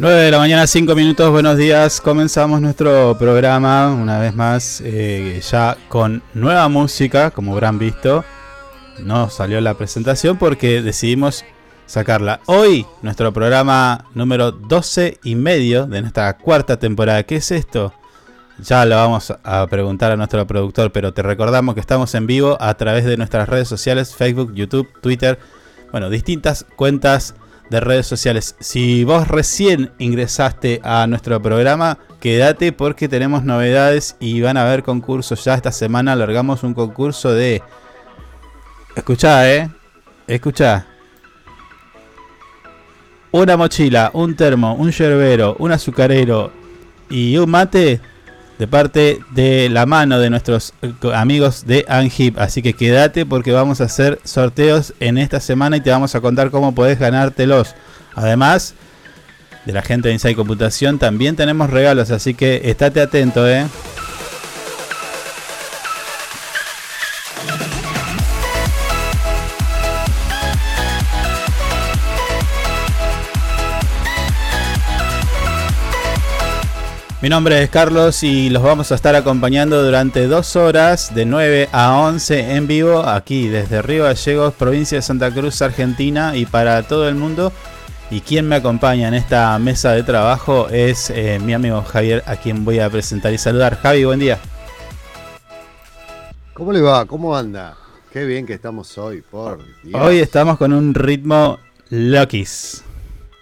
9 de la mañana, 5 minutos, buenos días. Comenzamos nuestro programa una vez más, eh, ya con nueva música, como habrán visto. No salió la presentación porque decidimos sacarla. Hoy, nuestro programa número 12 y medio de nuestra cuarta temporada. ¿Qué es esto? Ya lo vamos a preguntar a nuestro productor, pero te recordamos que estamos en vivo a través de nuestras redes sociales, Facebook, YouTube, Twitter, bueno, distintas cuentas de redes sociales. Si vos recién ingresaste a nuestro programa, quédate porque tenemos novedades y van a haber concursos. Ya esta semana largamos un concurso de... Escuchá, eh. Escuchá. Una mochila, un termo, un yerbero, un azucarero y un mate de parte de la mano de nuestros eh, amigos de Anhip. Así que quédate porque vamos a hacer sorteos en esta semana y te vamos a contar cómo podés ganártelos. Además de la gente de Inside Computación, también tenemos regalos, así que estate atento, eh. Mi nombre es Carlos y los vamos a estar acompañando durante dos horas de 9 a 11 en vivo aquí desde Río Gallegos, provincia de Santa Cruz, Argentina y para todo el mundo. Y quien me acompaña en esta mesa de trabajo es eh, mi amigo Javier, a quien voy a presentar y saludar. Javi, buen día. ¿Cómo le va? ¿Cómo anda? Qué bien que estamos hoy, por Dios. Hoy estamos con un ritmo Lokis.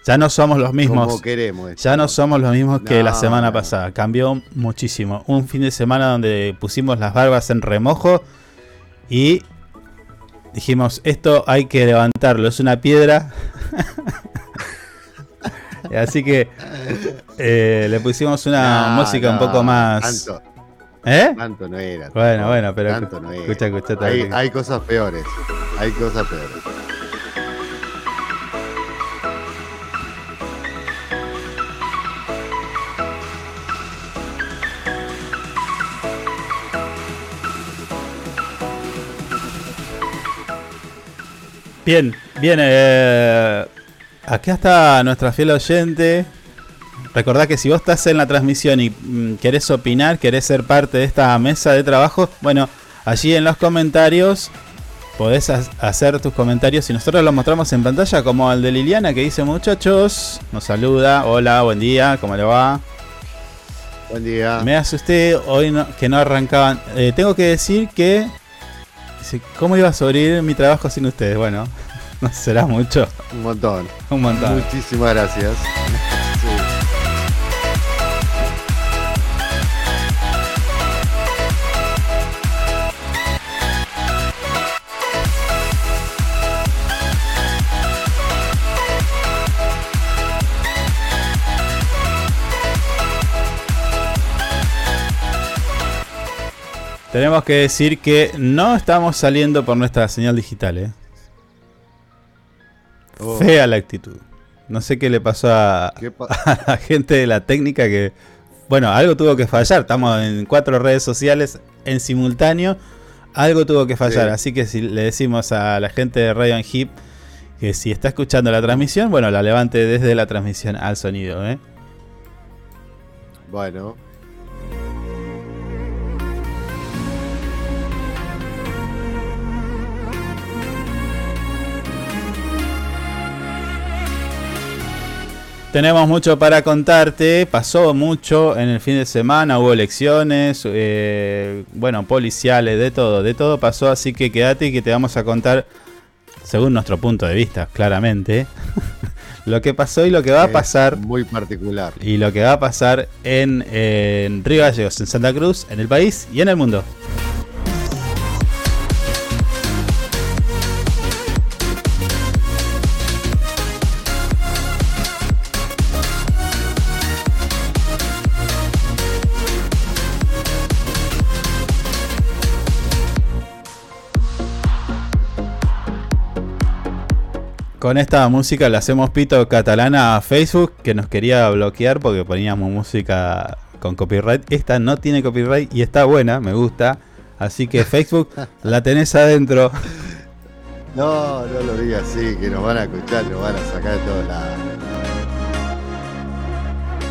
Ya no somos los mismos. Como queremos. esto. Ya no somos los mismos que la semana pasada. Cambió muchísimo. Un fin de semana donde pusimos las barbas en remojo y dijimos, esto hay que levantarlo. Es una piedra. Así que eh, le pusimos una No, música un poco más. Tanto, ¿Eh? tanto no era. Bueno, bueno, pero Tanto no era. escucha, escucha. Hay, hay cosas peores. Hay cosas peores. Bien, bien. Eh, acá está nuestra fiel oyente. Recordá que si vos estás en la transmisión y mm, querés opinar, querés ser parte de esta mesa de trabajo, bueno, allí en los comentarios podés ha- hacer tus comentarios y nosotros los mostramos en pantalla como el de Liliana que dice muchachos, nos saluda, hola, buen día, ¿cómo le va? Buen día. Me asusté hoy no- que no arrancaban. Eh, tengo que decir que... ¿Cómo iba a sobrevivir mi trabajo sin ustedes? Bueno, no será mucho, Un montón. un montón. Muchísimas gracias. Tenemos que decir que no estamos saliendo por nuestra señal digital, ¿eh? Oh, Fea la actitud. No sé qué le pasó a, ¿qué pa- a la gente de la técnica que... Bueno, algo tuvo que fallar. Estamos en cuatro redes sociales en simultáneo. Algo tuvo que fallar. Sí. Así que si le decimos a la gente de Radio Hip que si está escuchando la transmisión, bueno, la levante desde la transmisión al sonido, ¿eh? Bueno, Tenemos mucho para contarte, pasó mucho en el fin de semana, hubo elecciones, eh, bueno, policiales, de todo, de todo pasó, así que quédate y que te vamos a contar, según nuestro punto de vista, claramente, lo que pasó y lo que va a es pasar, Muy particular. y lo que va a pasar en, en Río Gallegos, en Santa Cruz, en el país y en el mundo. Con esta música le hacemos pito catalana a Facebook que nos quería bloquear porque poníamos música con copyright. Esta no tiene copyright y está buena, me gusta. Así que Facebook la tenés adentro. No, no lo digas así, que nos van a escuchar, nos van a sacar de todos lados.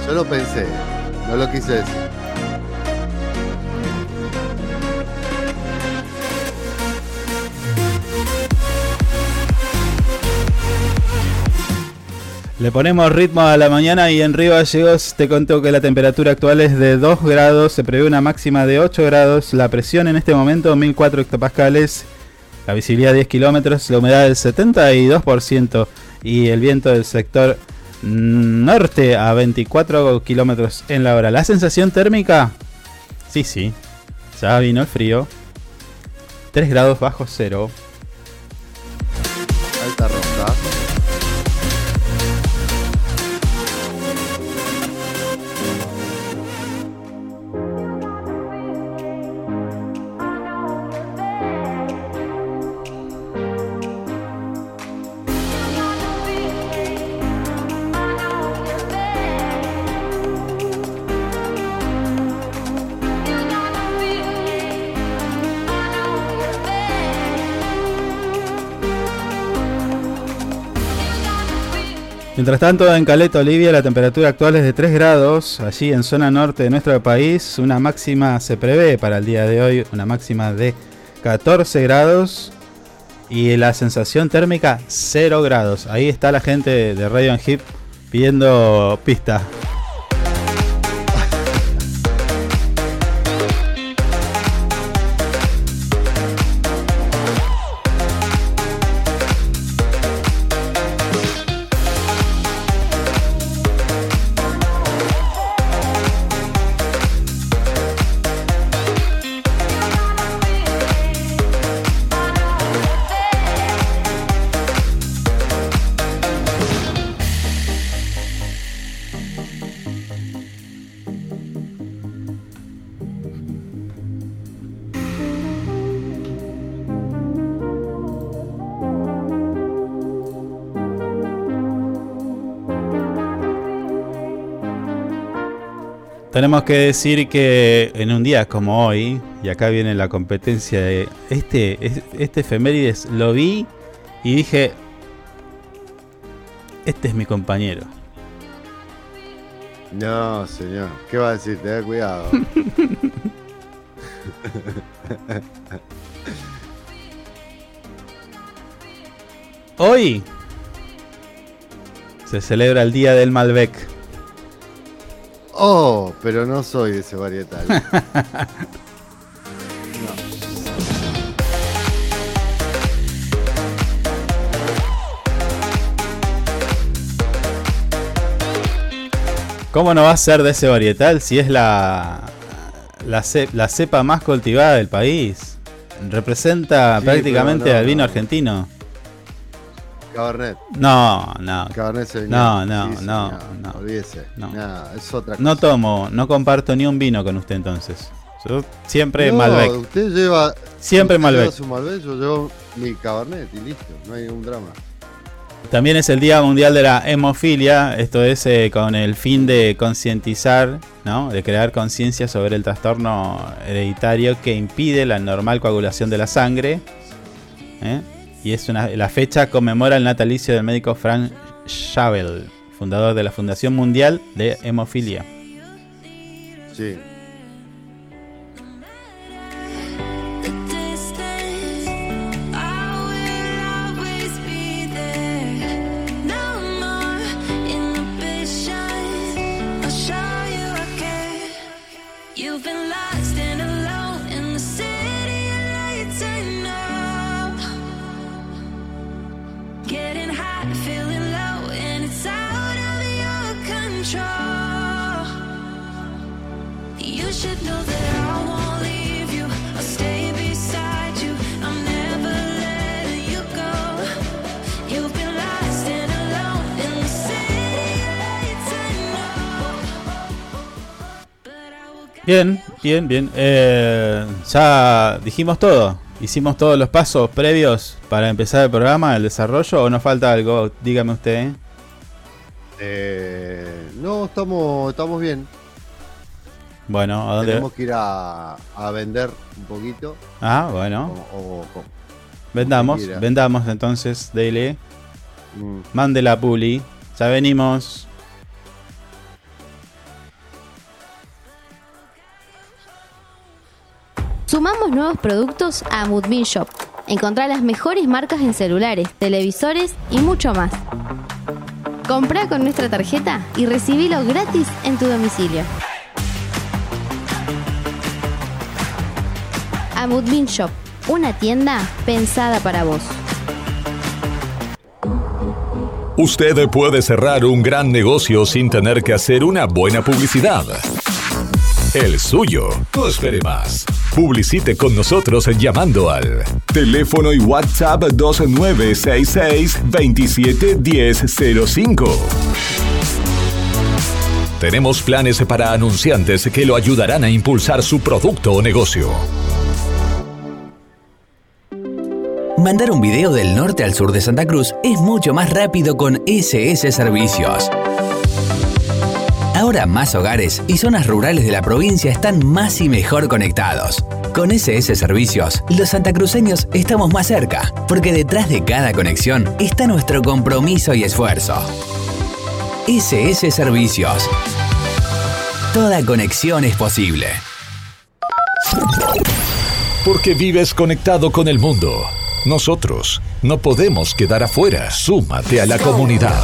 Yo lo pensé, no lo quise decir. Le ponemos ritmo a la mañana y en Río Gallegos te cuento que la temperatura actual es de 2 grados, se prevé una máxima de 8 grados, la presión en este momento 1004 hectopascales, la visibilidad 10 kilómetros, la humedad del 72% y el viento del sector norte a 24 kilómetros en la hora. La sensación térmica, sí, sí, ya vino el frío, 3 grados bajo cero. Mientras tanto, en Caleta, Olivia, la temperatura actual es de 3 grados. Allí en zona norte de nuestro país, una máxima se prevé para el día de hoy, una máxima de 14 grados. Y la sensación térmica 0 grados. Ahí está la gente de Radio Hip pidiendo pista. Tenemos que decir que en un día como hoy, y acá viene la competencia de este, este efemérides, lo vi y dije, este es mi compañero. No, señor. ¿Qué va a decir? Ten cuidado. Hoy se celebra el Día del Malbec. Oh, pero no soy de ese varietal. ¿Cómo no va a ser de ese varietal si es la, la, cepa más cultivada del país? Representa prácticamente al vino argentino. Cabernet. No, no. Cabernet No, no, no, no. Olvídese. No. es otra cosa. No tomo, no comparto ni un vino con usted entonces. Yo siempre no, Malbec. Usted lleva. Siempre Malbec. su Malbec, yo llevo mi Cabernet y listo. No hay ningún drama. También es el Día Mundial de la Hemofilia, esto es eh, con el fin de concientizar, ¿no? de crear conciencia sobre el trastorno hereditario que impide la normal coagulación de la sangre. ¿eh? Y es una, la fecha conmemora el natalicio del médico Frank Schabel, fundador de la Fundación Mundial de Hemofilia. Sí. Bien, bien, bien. Eh, ya dijimos todo. Hicimos todos los pasos previos para empezar el programa, el desarrollo, o nos falta algo. Dígame usted. Eh, no, estamos, estamos bien. Bueno, ¿a dónde? Tenemos que ir a, vender un poquito. Ah, bueno. vendamos, vendamos entonces, Dele. Mm. Mande la puli. Ya venimos. Sumamos nuevos productos a Moodbean Shop. Encontrá las mejores marcas en celulares, televisores y mucho más. Compra con nuestra tarjeta y recibilo gratis en tu domicilio. Amudbin Shop, una tienda pensada para vos. Usted puede cerrar un gran negocio sin tener que hacer una buena publicidad. El suyo. No espere más. Publicite con nosotros llamando al teléfono y WhatsApp 2966 271005. Tenemos planes para anunciantes que lo ayudarán a impulsar su producto o negocio. Mandar un video del norte al sur de Santa Cruz es mucho más rápido con SS Servicios. Ahora más hogares y zonas rurales de la provincia están más y mejor conectados. Con SS Servicios, los santacruceños estamos más cerca, porque detrás de cada conexión está nuestro compromiso y esfuerzo. SS Servicios. Toda conexión es posible. Porque vives conectado con el mundo. Nosotros no podemos quedar afuera. Súmate a la comunidad.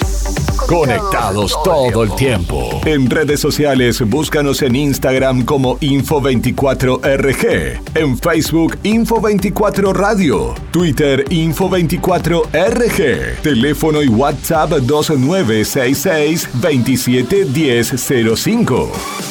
Conectados todo el tiempo. En redes sociales, búscanos en Instagram como Info24RG. En Facebook, Info24 Radio. Twitter, Info24RG. Teléfono y WhatsApp 2966 271005.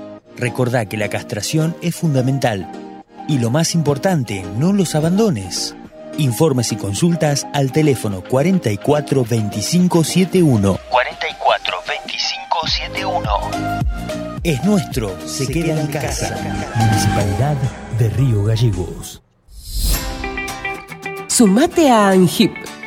Recordá que la castración es fundamental. Y lo más importante, no los abandones. Informes y consultas al teléfono 44 25 71. 44 25 71. Es nuestro, se, queda, en casa. Municipalidad de Río Gallegos. Sumate a ANGIP.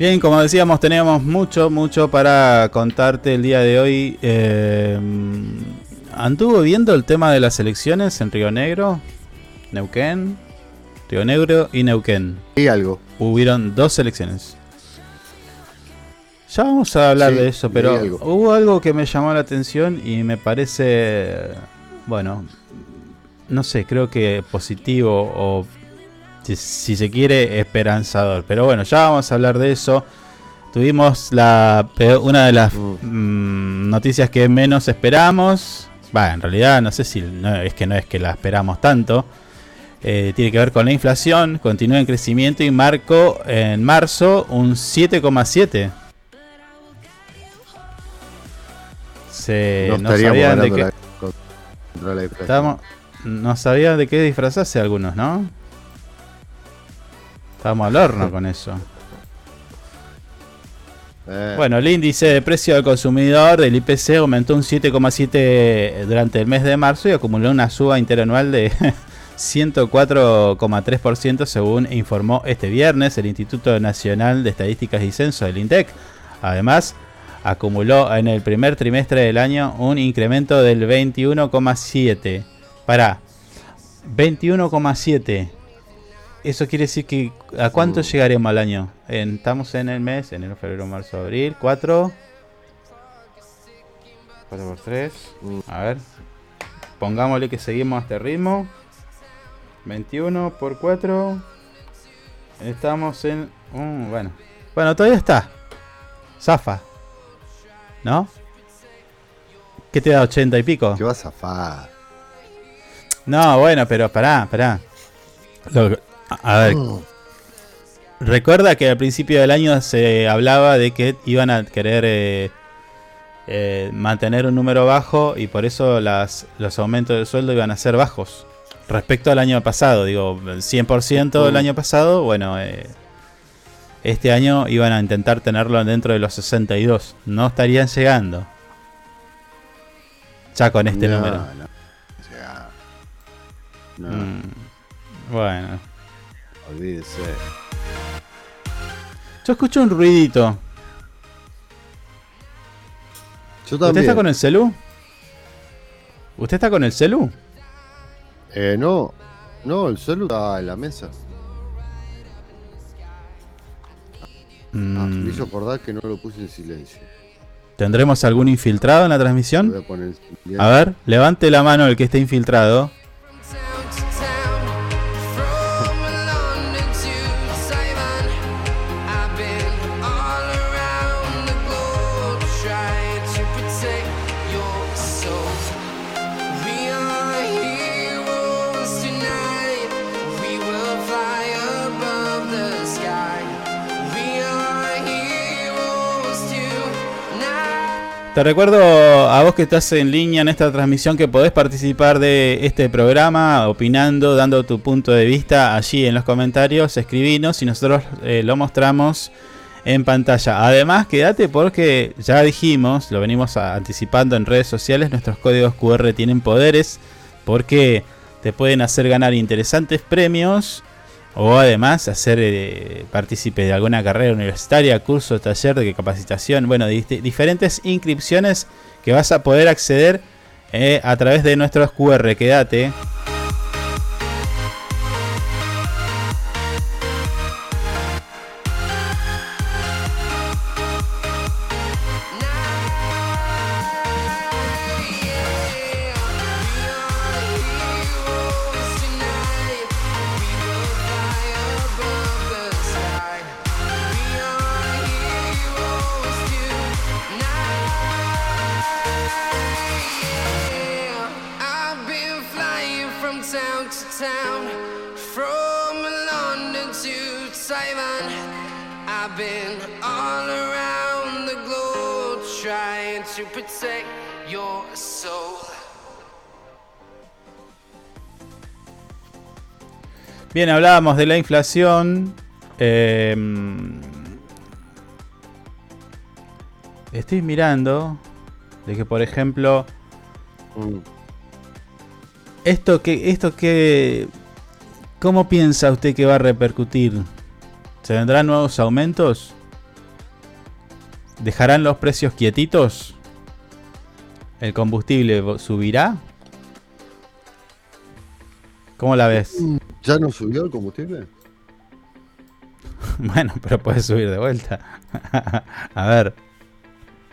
Bien, como decíamos, tenemos mucho, mucho para contarte el día de hoy. Eh, ¿Anduvo viendo el tema de las elecciones en Río Negro, Neuquén, Río Negro y Neuquén? Y algo. Hubieron dos elecciones. Ya vamos a hablar de eso, pero hubo algo que me llamó la atención y me parece, bueno, no sé, creo que positivo o si, se quiere, esperanzador. Pero bueno, ya vamos a hablar de eso. Tuvimos la una de las mm. Mm, noticias que menos esperamos. Va, en realidad no sé si es que no es que la esperamos tanto. Eh, tiene que ver con la inflación, continúa en crecimiento y marco en marzo un 7,7. Se, no, sabían de qué. no sabían de qué disfrazarse algunos, ¿no? Estamos al horno con eso. Eh, Bueno, el índice de precio al consumidor del IPC aumentó un 7,7 durante el mes de marzo y acumuló una suba interanual de 104,3% según informó este viernes el Instituto Nacional de Estadísticas y Censo, el INDEC. Además, acumuló en el primer trimestre del año un incremento del 21,7. Para 21,7. Eso quiere decir que ¿a cuánto llegaremos al año? En- estamos en el mes, enero, febrero, marzo, abril, 4. 4 por 3. Mm. A ver. Pongámosle que seguimos a este ritmo. 21 por 4. Estamos en... un bueno. Bueno, todavía está. Zafa. ¿No? ¿Qué te da 80 y pico? ¿Qué vas a zafar? No, bueno, pero pará, pará. Lo- a ver, recuerda que al principio del año se hablaba de que iban a querer eh, eh, mantener un número bajo y por eso las, los aumentos de sueldo iban a ser bajos. Respecto al año pasado, digo, el 100% del año pasado, bueno, eh, este año iban a intentar tenerlo dentro de los 62. No estarían llegando. Ya con este No, número. no. No, Mm, bueno. Olvídese. Yo escucho un ruidito. Yo ¿Usted está con el celu? ¿Usted está con el celu? Eh, no, no, el celu está en la mesa. Ah, Mm, me hizo acordar que no lo puse en silencio. ¿Tendremos algún infiltrado en la transmisión? A ver, levante la mano el que esté infiltrado. Te recuerdo a vos que estás en línea en esta transmisión que podés participar de este programa opinando, dando tu punto de vista allí en los comentarios, escribinos y nosotros eh, lo mostramos en pantalla. Además, quédate porque ya dijimos, lo venimos anticipando en redes sociales, nuestros códigos QR tienen poderes porque te pueden hacer ganar interesantes premios o además hacer eh, partícipe de alguna carrera universitaria, curso, taller de capacitación, bueno, diferentes inscripciones que vas a poder acceder eh, a través de nuestros QR. Quédate. Bien, hablábamos de la inflación. eh, estoy mirando de que, por ejemplo, Mm. esto que, esto que, ¿cómo piensa usted que va a repercutir? ¿Se vendrán nuevos aumentos? ¿Dejarán los precios quietitos? ¿El combustible subirá? ¿Cómo la ves? ¿Ya no subió el combustible? Bueno, pero puede subir de vuelta. a ver,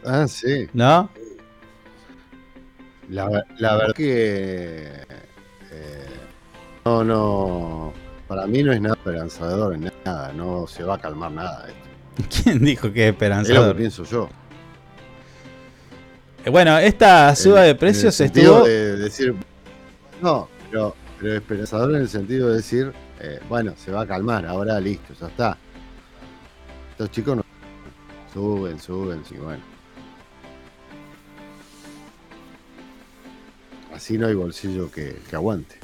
Ah, sí. ¿no? La, la verdad que. eh, no, no. Para mí no es nada esperanzador en nada. No se va a calmar nada. esto. ¿Quién dijo que es Es lo que esperanzador? pienso yo. Eh, Bueno, esta suba En- de en precios el sentido estuvo. de decir. No, pero, pero esperanzador en el sentido de decir. eh, bueno, se va a calmar. Ahora listo, ya está. Estos chicos no. Suben, suben, sí, bueno. Así no hay bolsillo que, que aguante.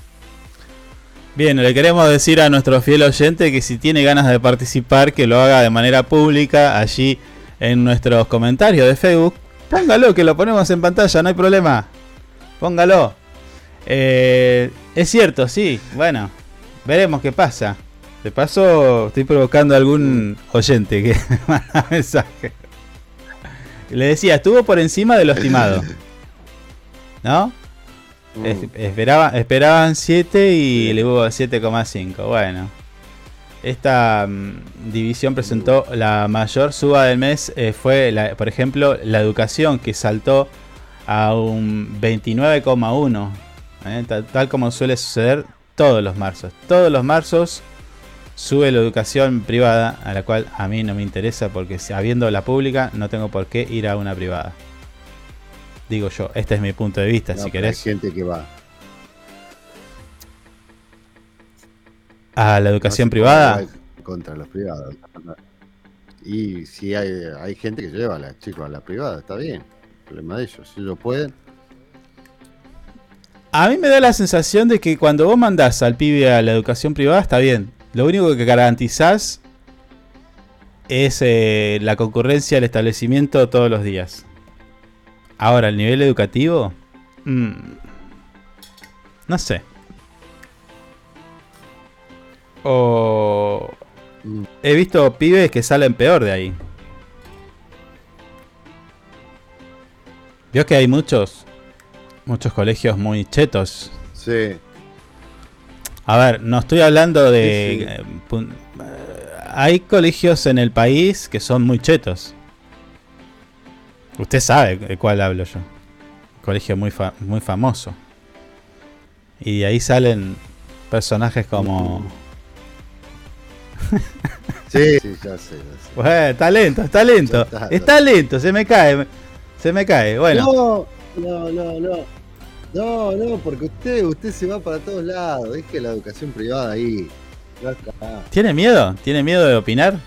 Bien, le queremos decir a nuestro fiel oyente que si tiene ganas de participar, que lo haga de manera pública allí en nuestros comentarios de Facebook. Póngalo, que lo ponemos en pantalla, no hay problema. Póngalo. Eh, es cierto, sí. Bueno, veremos qué pasa. De paso, estoy provocando a algún oyente que manda mensaje. Le decía, estuvo por encima de lo estimado. ¿No? Mm. Es- esperaba, esperaban 7 y le hubo 7,5. Bueno. Esta mm, división presentó la mayor suba del mes. eh, fue, la- por ejemplo, la educación que saltó a un 29,1. Eh, tal, tal como suele suceder todos los marzos. Todos los marzos sube la educación privada, a la cual a mí no me interesa porque habiendo la pública no tengo por qué ir a una privada. Digo yo, este es mi punto de vista, No, si querés. Hay gente que va. A la educación privada. Contra los privados. Y si hay, hay gente que lleva a los chicos a la privada, está bien. Problema de ellos. Si ellos pueden. A mí me da la sensación de que cuando vos mandás al pibe a la educación privada está bien. Lo único que garantizás es eh, la concurrencia al establecimiento todos los días. Ahora, el nivel educativo... mm, no sé. O... He visto pibes que salen peor de ahí. Vio que hay muchos, muchos colegios muy chetos. Sí. A ver, no estoy hablando de... Sí, sí. eh, hay colegios en el país que son muy chetos. Usted sabe de cuál hablo yo. Colegio muy, fa- muy famoso. Y de ahí salen personajes como... Sí, sí, ya sé. ya sé. Bueno, talento, talento. Está, Es ya. talento, se me cae. Se me cae. Bueno, No, no, no, no. No, no, porque usted, usted se va para todos lados. Deje la educación privada ahí. ¿tiene miedo? ¿Tiene miedo de opinar?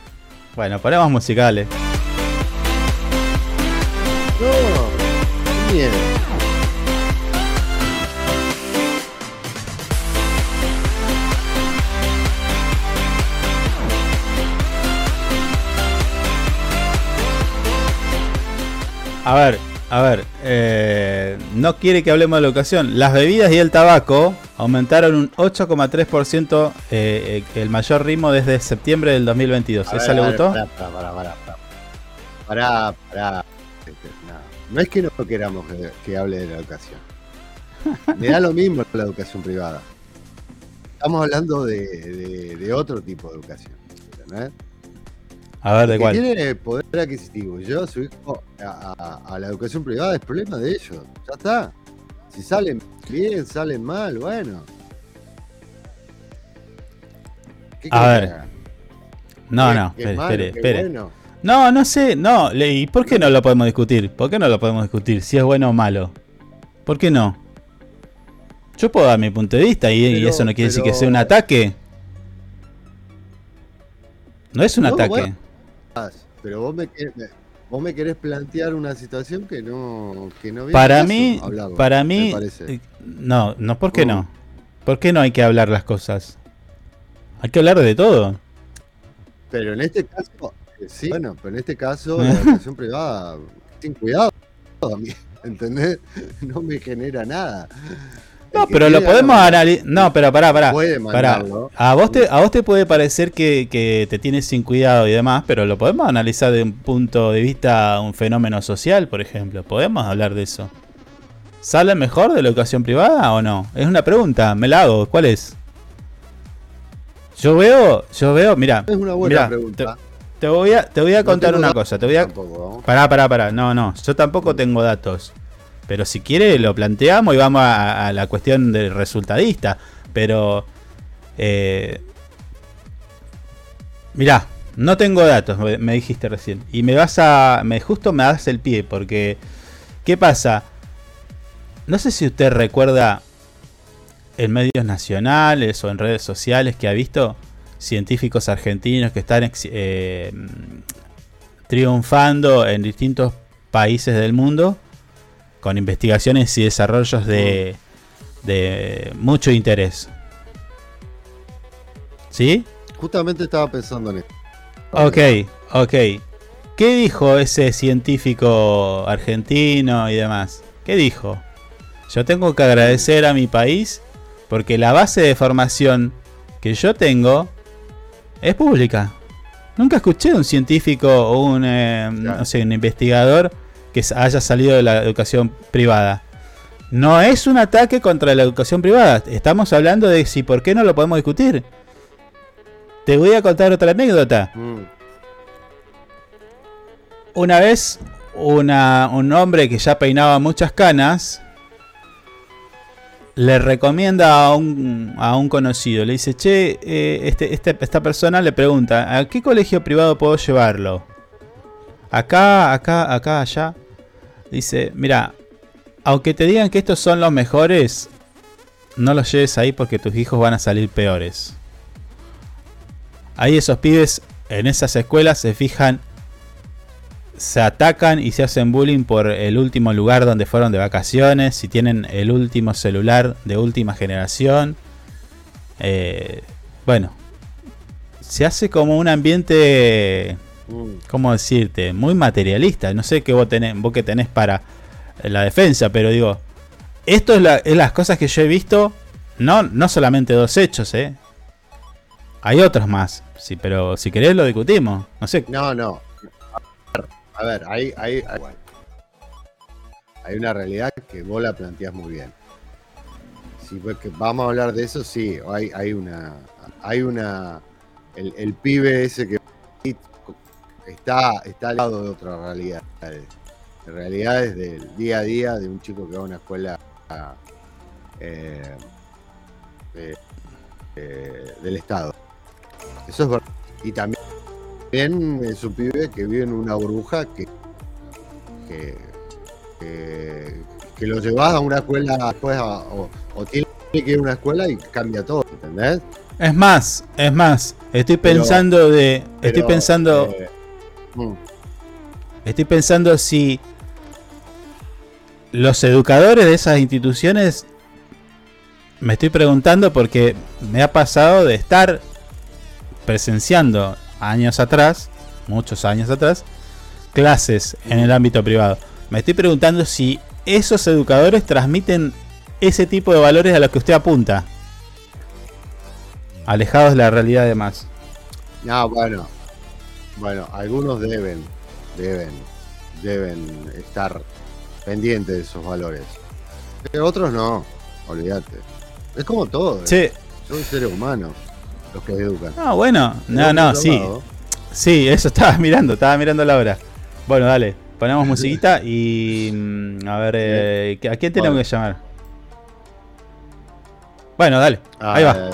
Bueno, ponemos musicales. No, miedo. A ver, a ver, eh, no quiere que hablemos de la educación. Las bebidas y el tabaco aumentaron un 8,3%, eh, eh, el mayor ritmo desde septiembre del 2022. A ¿Esa ver, le gustó? Pará, pará, pará, pará. Pará, No, no es que no queramos que, que hable de la educación. Me da lo mismo la educación privada. Estamos hablando de, de- de otro tipo de educación. ¿entendés? A ver, ¿de cuál? tiene poder adquisitivo. Yo, su hijo, a, a- a la educación privada es problema de ellos. Ya está. Si salen bien, salen mal, bueno. ¿Qué A ver? No, ¿Qué- no, espere, malo, espere, espere. bueno? No, no sé, no. ¿Y por qué no lo podemos discutir? ¿Por qué no lo podemos discutir? Si es bueno o malo. ¿Por qué no? Yo puedo dar mi punto de vista y, eso no quiere decir que sea un ataque. No es un No, ataque. bueno. Pero vos me, querés, vos me querés plantear una situación que no, que no Para caso mí, para mí, eh, no, no, ¿por qué no? ¿Por qué no hay que hablar las cosas? Hay que hablar de todo. Pero en este caso, eh, sí, bueno, pero en este caso la educación privada, sin cuidado, ¿entendés? No me genera nada. No, pero lo podemos analizar. No, pero pará, pará. Puede pará. A vos te, a vos te puede parecer que, que te tienes sin cuidado y demás, pero lo podemos analizar de un punto de vista un fenómeno social, por ejemplo. Podemos hablar de eso. ¿Sale mejor de la educación privada o no? Es una pregunta, me la hago. ¿Cuál es? Yo veo, yo veo, mira, Es una buena Mirá, pregunta. te voy a, te voy a No contar tengo una cosa. Te voy a, tampoco, ¿no? Pará, pará, pará. No, no. Yo tampoco tengo datos. Pero si quiere lo planteamos y vamos a, la cuestión del resultadista. Pero... Eh, mirá, no tengo datos, me, dijiste recién. Y me vas a... Me, justo me das el pie porque... ¿Qué pasa? No sé si usted recuerda en medios nacionales o en redes sociales que ha visto científicos argentinos que están eh, triunfando en distintos países del mundo con investigaciones y desarrollos de, de mucho interés. ¿Sí? Justamente estaba pensando en esto. Ok, ok. ¿Qué dijo ese científico argentino y demás? ¿Qué dijo? Yo tengo que agradecer a mi país porque la base de formación que yo tengo es pública. Nunca escuché de un científico o un, eh, no sé, un investigador que haya salido de la educación privada. No es un ataque contra la educación privada. Estamos hablando de si por qué no lo podemos discutir. Te voy a contar otra anécdota. Mm. Una vez, una, un hombre que ya peinaba muchas canas le recomienda a un, a un conocido. Le dice, che, eh, este, este, esta persona le pregunta, ¿a qué colegio privado puedo llevarlo? Acá, acá, acá, allá. Dice, mira, aunque te digan que estos son los mejores, no los lleves ahí porque tus hijos van a salir peores. Ahí esos pibes en esas escuelas se fijan se atacan y se hacen bullying por el último lugar donde fueron de vacaciones, si tienen el último celular de última generación. Eh, bueno, se hace como un ambiente, ¿cómo decirte? Muy materialista. No sé qué vos, tenés, vos que tenés para la defensa, pero digo, esto es, las cosas que yo he visto, no, no solamente dos hechos, ¿eh? Hay otros más, sí, pero si querés lo discutimos. No sé. No, no, a ver, hay, hay, hay, una realidad que vos la planteás muy bien. Si vamos a hablar de eso, sí, hay, hay una. Hay una. El, pibe ese que está, está al lado de otra realidad. De realidades del día a día de un chico que va a una escuela eh, del Estado. Eso es verdad. Y también también es un pibe que vive en una burbuja que, que, que, lo llevas a una escuela después o, tiene que ir a una escuela y cambia todo, ¿entendés? Es más, es más, estoy pensando de. Estoy pensando. Eh, mm. Estoy pensando si los educadores de esas instituciones. Me estoy preguntando porque me ha pasado de estar presenciando años atrás, muchos años atrás, clases en el ámbito privado. Me estoy preguntando si esos educadores transmiten ese tipo de valores a los que usted apunta. Alejados de la realidad además. No, bueno. Bueno, algunos deben, deben, deben estar pendientes de esos valores. Pero otros no, olvídate. Es como todo. ¿eh? Son seres humanos los que educan. Ah, bueno, no, no, sí. Sí, eso estaba mirando, estaba mirando la hora. Bueno, dale, ponemos musiquita y. Mm, a ver, eh, ¿a quién tenemos que llamar? Bueno, dale, ahí va.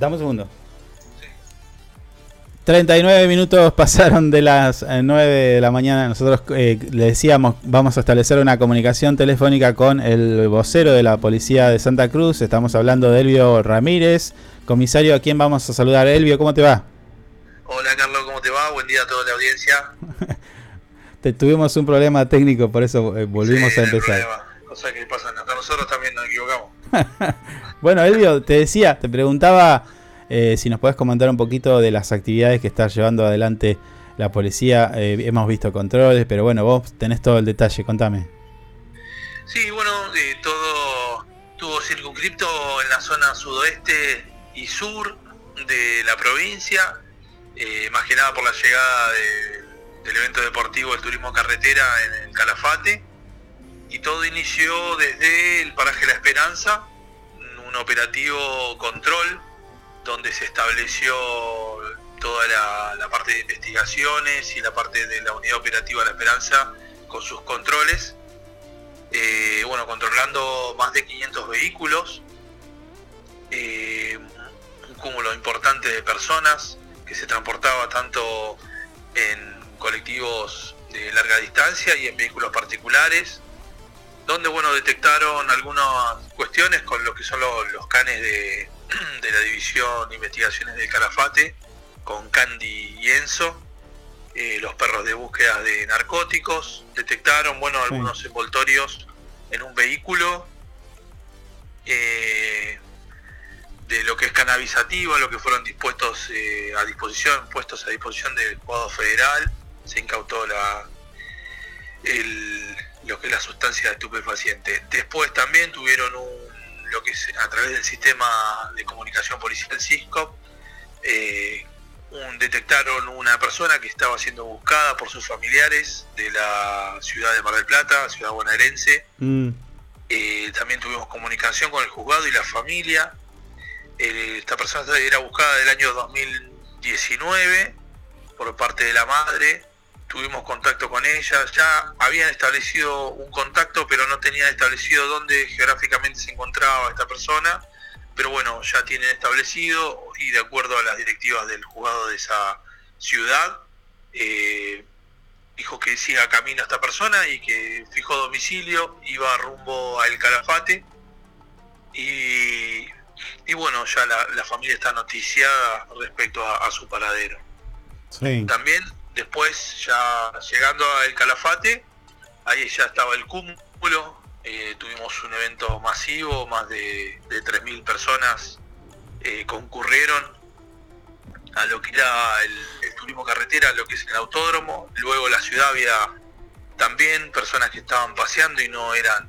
Dame un segundo. 39 minutos pasaron de las 9 eh, de la mañana. Nosotros eh, le decíamos, vamos a establecer una comunicación telefónica con el vocero de la policía de Santa Cruz. Estamos hablando de Elvio Ramírez. Comisario, ¿a quién vamos a saludar? Elvio, ¿cómo te va? Hola Carlos, ¿cómo te va? Buen día a toda la audiencia. te, tuvimos un problema técnico, por eso eh, volvimos a empezar. Cosa que pasa, nosotros también nos equivocamos. bueno, Elvio, te decía, te preguntaba eh, si nos puedes comentar un poquito de las actividades que está llevando adelante la policía. Eh, hemos visto controles, pero bueno, vos tenés todo el detalle, contame. Sí, bueno, eh, todo estuvo circunscripto en la zona sudoeste y sur de la provincia, más que nada por la llegada del evento deportivo del turismo carretera en el Calafate. Y todo inició desde el paraje La Esperanza, un operativo control donde se estableció toda la, parte de investigaciones y la parte de la unidad operativa La Esperanza con sus controles. Eh, bueno, controlando más de 500 vehículos, eh, un cúmulo importante de personas que se transportaba tanto en colectivos de larga distancia y en vehículos particulares, donde bueno detectaron algunas cuestiones con lo que son los canes de, de la División de Investigaciones del Calafate con Candy y Enzo, eh, los perros de búsqueda de narcóticos, detectaron bueno algunos envoltorios en un vehículo eh, de lo que es cannabisativa, lo que fueron dispuestos eh, a disposición, puestos a disposición del Juzgado Federal, se incautó la lo que es la sustancia estupefaciente. Después también tuvieron un lo que es a través del sistema de comunicación policial CISCOP, eh, detectaron una persona que estaba siendo buscada por sus familiares de la ciudad de Mar del Plata, ciudad bonaerense. Mm. Eh, también tuvimos comunicación con el juzgado y la familia. Eh, esta persona era buscada del año 2019 por parte de la madre tuvimos contacto con ella, ya habían establecido un contacto, pero no tenían establecido dónde geográficamente se encontraba esta persona, pero bueno, ya tienen establecido y de acuerdo a las directivas del juzgado de esa ciudad, eh, dijo que siga camino a esta persona y que fijó domicilio, iba rumbo a El Calafate y, y bueno, ya la, familia está noticiada respecto a, su paradero. También Después, ya llegando al Calafate, ahí ya estaba el cúmulo. Eh, tuvimos un evento masivo, más de, 3.000 personas eh, concurrieron a lo que era el, turismo carretera, lo que es el autódromo. Luego la ciudad había también personas que estaban paseando y no eran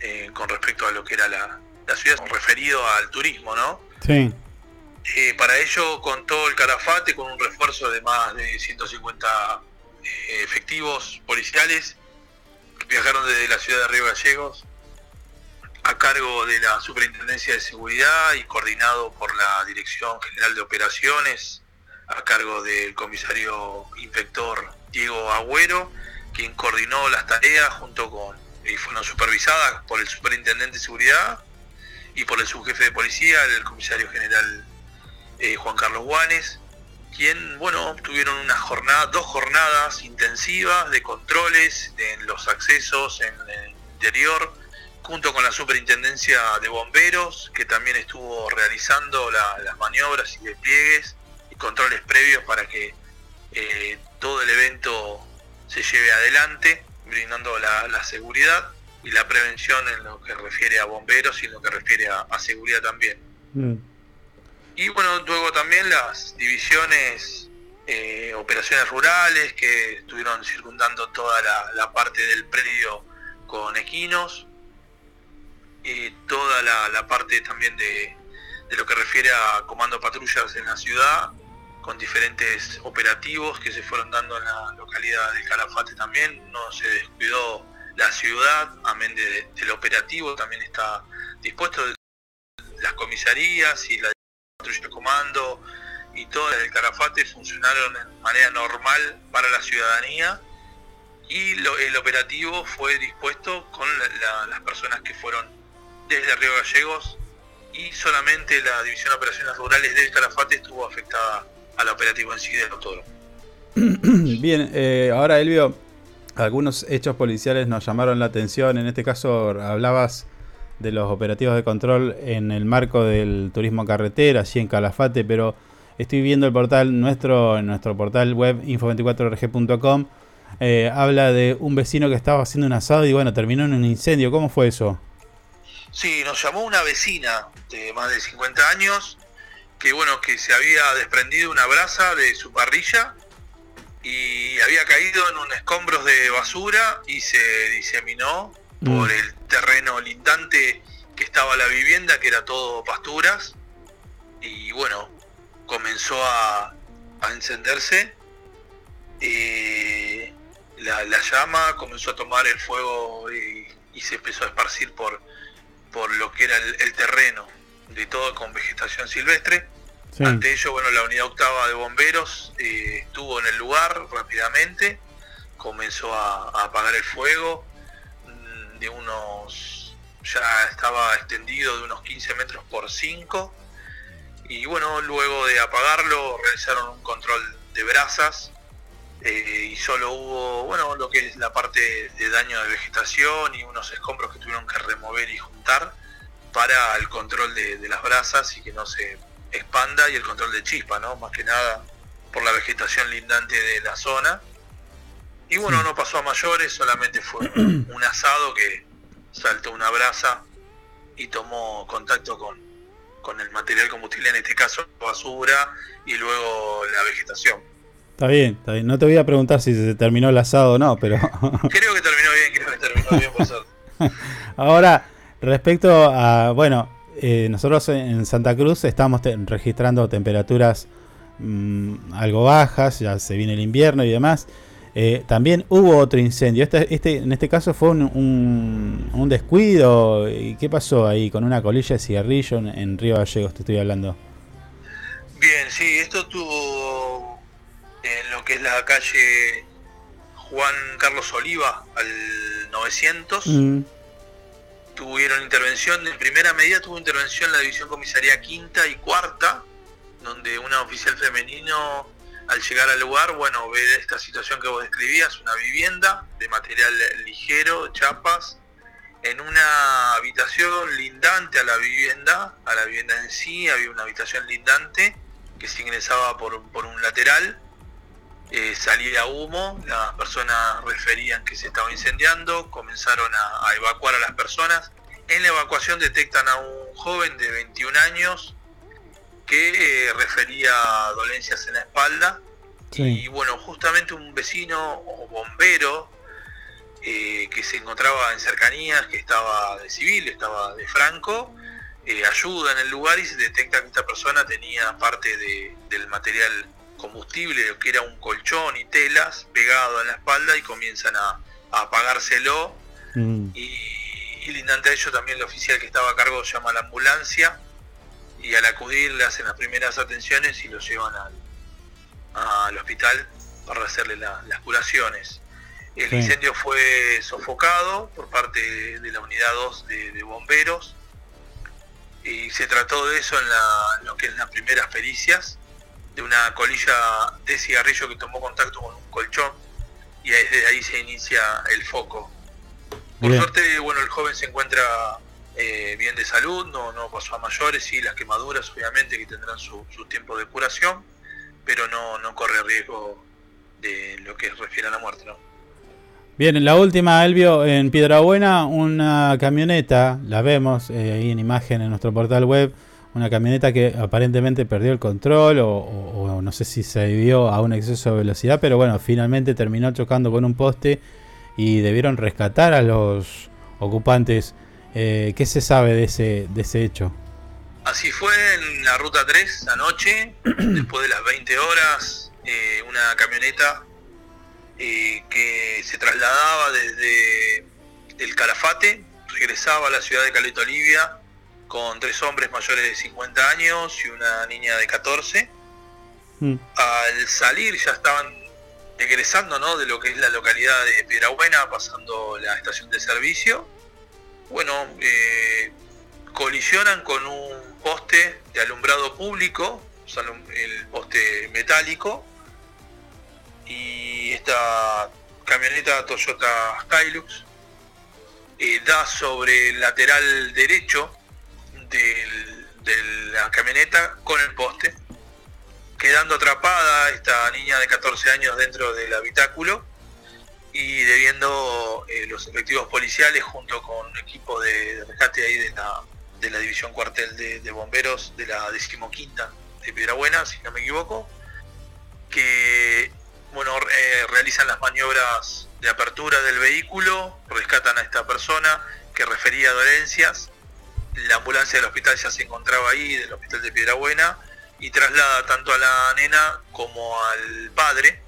eh, con respecto a lo que era la, la ciudad, referido al turismo, ¿no? Sí. Eh, para ello contó el Calafate con un refuerzo de más de 150 eh, efectivos policiales. Que viajaron desde la ciudad de Río Gallegos a cargo de la Superintendencia de Seguridad y coordinado por la Dirección General de Operaciones a cargo del comisario inspector Diego Agüero, quien coordinó las tareas junto con y fueron supervisadas por el Superintendente de Seguridad y por el subjefe de policía, el comisario general eh, Juan Carlos Guanes, quien, bueno, tuvieron una jornada, dos jornadas intensivas de controles en los accesos en el interior, junto con la Superintendencia de Bomberos, que también estuvo realizando las maniobras y despliegues y controles previos para que eh, todo el evento se lleve adelante, brindando la, seguridad y la prevención en lo que refiere a bomberos y en lo que refiere a, seguridad también. Mm. Y bueno, luego también las divisiones, eh, operaciones rurales que estuvieron circundando toda la, parte del predio con equinos, y toda la, parte también de, lo que refiere a comando patrullas en la ciudad, con diferentes operativos que se fueron dando en la localidad de Calafate también. No se descuidó la ciudad, amén del operativo, también está dispuesto las comisarías y la patrulla comando y todo el Carafate funcionaron de manera normal para la ciudadanía y el operativo fue dispuesto con las personas que fueron desde Río Gallegos y solamente la División de Operaciones Rurales del Calafate estuvo afectada al operativo en sí del autódromo. Bien, eh, ahora Elvio, algunos hechos policiales nos llamaron la atención. En este caso hablabas de los operativos de control en el marco del turismo carretera, allí en Calafate, pero estoy viendo el portal nuestro, en nuestro portal web info24rg.com. Eh, habla de un vecino que estaba haciendo un asado y bueno, terminó en un incendio. ¿Cómo fue eso? Sí, nos llamó una vecina de más de 50 años que bueno, que se había desprendido una brasa de su parrilla y había caído en un escombros de basura y se diseminó por Mm. el terreno lindante que estaba la vivienda, que era todo pasturas, y bueno, comenzó a, a encenderse. eh, la, la llama comenzó a tomar el fuego y, y se empezó a esparcir por, por lo que era el, el terreno, de todo con vegetación silvestre. Sí. Ante ello, bueno, la unidad octava de bomberos eh, estuvo en el lugar rápidamente, comenzó a, a apagar el fuego de unos, ya estaba extendido de unos 15 metros por 5 y bueno, luego de apagarlo realizaron un control de brasas eh, y solo hubo, bueno, lo que es la parte de daño de vegetación y unos escombros que tuvieron que remover y juntar para el control de, de las brasas y que no se expanda y el control de chispa, ¿no? Más que nada por la vegetación lindante de la zona. Y bueno, no pasó a mayores, solamente fue un asado que saltó una brasa y tomó contacto con, con el material combustible, en este caso basura y luego la vegetación. Está bien, está bien. No te voy a preguntar si se terminó el asado o no, pero Creo que terminó bien, creo que terminó bien por suerte. ahora respecto a, bueno, eh, nosotros en Santa Cruz estamos te- registrando temperaturas mm, algo bajas, ya se viene el invierno y demás. Eh, también hubo otro incendio. Este, este, en este caso fue un, un- un descuido. ¿Y ¿Qué pasó ahí con una colilla de cigarrillo en, en Río Gallegos? Te estoy hablando. Bien, sí, esto tuvo en lo que es la calle Juan Carlos Oliva al 900. Mm, tuvieron intervención, en primera medida tuvo intervención la división comisaría quinta y cuarta, donde una oficial femenino al llegar al lugar, bueno, ve esta situación que vos describías, una vivienda de material ligero, chapas, en una habitación lindante a la vivienda, a la vivienda en sí, había una habitación lindante que se ingresaba por, por un lateral, eh, salía humo, las personas referían que se estaba incendiando, comenzaron a evacuar a las personas. En la evacuación detectan a un joven de 21 años que eh, refería dolencias en la espalda. Y bueno, justamente un vecino o bombero eh, que se encontraba en cercanías, que estaba de civil, estaba de franco, eh, ayuda en el lugar y se detecta que esta persona tenía parte de- del material combustible, que era un colchón y telas pegado en la espalda y comienzan a, a apagárselo. mm. Y, y lindante a ello también el oficial que estaba a cargo llama a la ambulancia y al acudir le hacen las primeras atenciones y lo llevan al, al hospital para hacerle la- las curaciones. El Sí. incendio fue sofocado por parte de la unidad 2 de, de bomberos y se trató de eso en, la- en lo que es las primeras pericias, de una colilla de cigarrillo que tomó contacto con un colchón y desde ahí se inicia el foco. Por Bien. suerte, bueno, el joven se encuentra eh, bien de salud, no, no pasó a mayores, sí, las quemaduras obviamente que tendrán su, su tiempo de curación, pero no, no corre riesgo de lo que refiere a la muerte, ¿no? Bien, en la última, Elvio, en Piedrabuena, una camioneta, la vemos eh, ahí en imagen en nuestro portal web, una camioneta que aparentemente perdió el control o, no sé si se debió a un exceso de velocidad, pero bueno, finalmente terminó chocando con un poste y debieron rescatar a los ocupantes. Eh, ¿Qué se sabe de ese, de ese hecho? Así fue en la ruta 3 anoche, después de las 20 horas, eh, una camioneta eh, que se trasladaba desde el Calafate, regresaba a la ciudad de Caleta Olivia con tres hombres mayores de 50 años y una niña de 14. Mm, Al salir ya estaban egresando ¿no? de lo que es la localidad de Piedrabuena, pasando la estación de servicio. Bueno, eh, colisionan con un poste de alumbrado público, el poste metálico, y esta camioneta Toyota Hilux eh, da sobre el lateral derecho de la camioneta con el poste, quedando atrapada esta niña de 14 años dentro del habitáculo y debiendo eh, los efectivos policiales junto con equipo de, rescate ahí de la, de la división cuartel de, bomberos de la decimoquinta de Piedrabuena, si no me equivoco, que bueno, eh, realizan las maniobras de apertura del vehículo, rescatan a esta persona que refería dolencias, la ambulancia del hospital ya se encontraba ahí, del hospital de Piedrabuena, y traslada tanto a la nena como al padre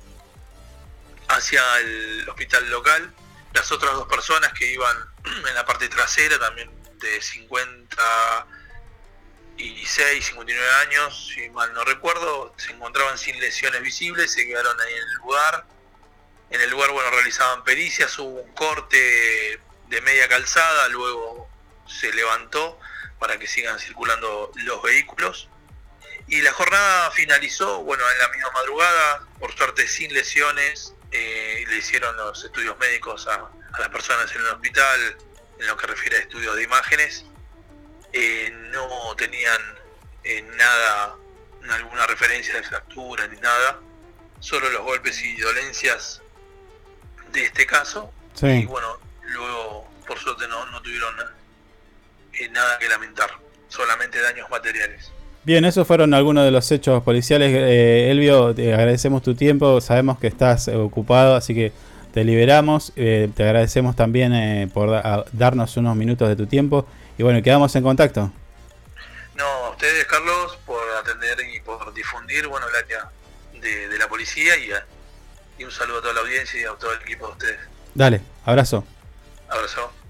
hacia el hospital local. Las otras dos personas que iban en la parte trasera, también de 56, 59 años, si mal no recuerdo, se encontraban sin lesiones visibles, se quedaron ahí en el lugar. En el lugar, bueno, realizaban pericias, hubo un corte de media calzada, luego se levantó para que sigan circulando los vehículos. Y la jornada finalizó, bueno, en la misma madrugada, por suerte sin lesiones, eh, le hicieron los estudios médicos a, las personas en el hospital en lo que refiere a estudios de imágenes. Eh, no tenían eh, nada, alguna referencia de fractura ni nada, solo los golpes y dolencias de este caso. Y bueno, luego por suerte no, no tuvieron nada que lamentar, solamente daños materiales. Bien, esos fueron algunos de los hechos policiales. Eh, Elvio, te agradecemos tu tiempo. Sabemos que estás ocupado, así que te liberamos. Eh, te agradecemos también eh, por darnos unos minutos de tu tiempo. Y bueno, quedamos en contacto. No, a ustedes, Carlos, por atender y por difundir bueno, el área de, la policía. Y, y un saludo a toda la audiencia y a todo el equipo de ustedes. Dale, abrazo. Abrazo.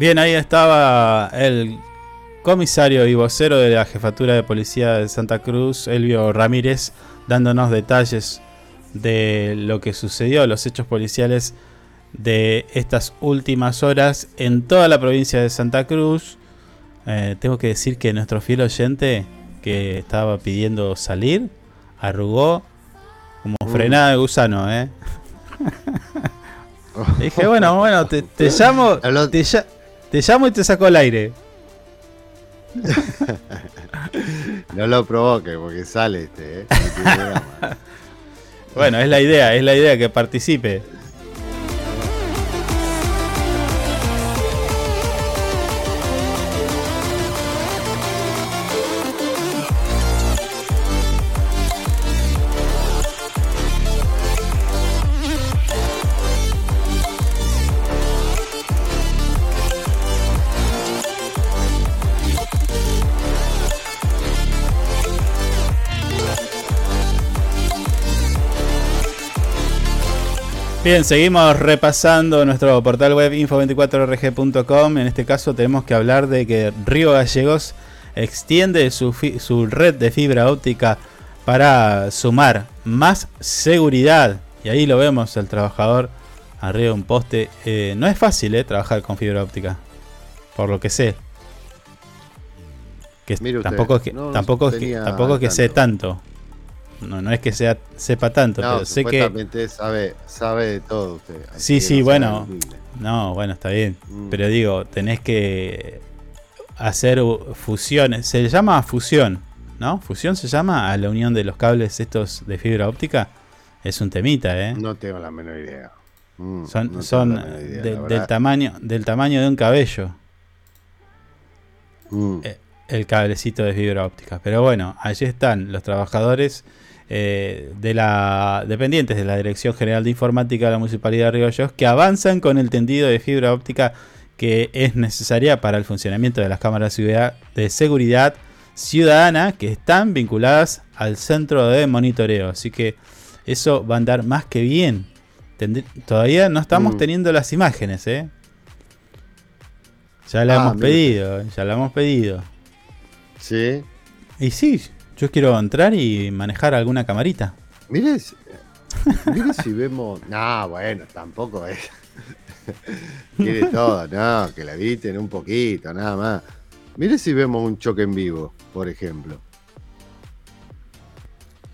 Bien, ahí estaba el comisario y vocero de la jefatura de policía de Santa Cruz, Elvio Ramírez, dándonos detalles de lo que sucedió, los hechos policiales de estas últimas horas en toda la provincia de Santa Cruz. Eh, tengo que decir que nuestro fiel oyente que estaba pidiendo salir, arrugó como mm. frenada de gusano, ¿eh? Dije, bueno, bueno, te, llamo, te, te llamo y te saco al aire. no lo provoque porque sale este, ¿eh? bueno, es la idea, es la idea que participe. Bien, seguimos repasando nuestro portal web info24rg.com. En este caso tenemos que hablar de que Río Gallegos extiende su, red de fibra óptica para sumar más seguridad. Y ahí lo vemos, el trabajador arriba de un poste. Eh, no es fácil eh, trabajar con fibra óptica, por lo que sé. Que tampoco es que, tampoco, tampoco es que sé tanto. No, no es que sea sepa tanto, pero sé que. sabe, sabe de todo usted. Sí, sí, bueno. No, bueno, está bien. Mm. Pero digo, tenés que hacer fusiones. Se llama fusión, ¿no? Fusión se llama a la unión de los cables estos de fibra óptica. Es un temita, ¿eh? No tengo la menor idea. Mm, son son del, tamaño, del tamaño de un cabello. Mm. Eh, el cablecito de fibra óptica. Pero bueno, allí están los trabajadores eh, de la dependientes de la Dirección General de Informática de la Municipalidad de Río que avanzan con el tendido de fibra óptica que es necesaria para el funcionamiento de las cámaras de seguridad ciudadana que están vinculadas al centro de monitoreo. Así que eso va a andar más que bien. todavía no estamos mm. teniendo las imágenes, ¿eh? Ya la ah, hemos pedido, ya la hemos pedido. Sí. Y sí, yo quiero entrar y manejar alguna camarita. Mire, mire si vemos. No, bueno, tampoco es. Quiere todo, no, que la eviten un poquito, nada más. Mire si vemos un choque en vivo, por ejemplo.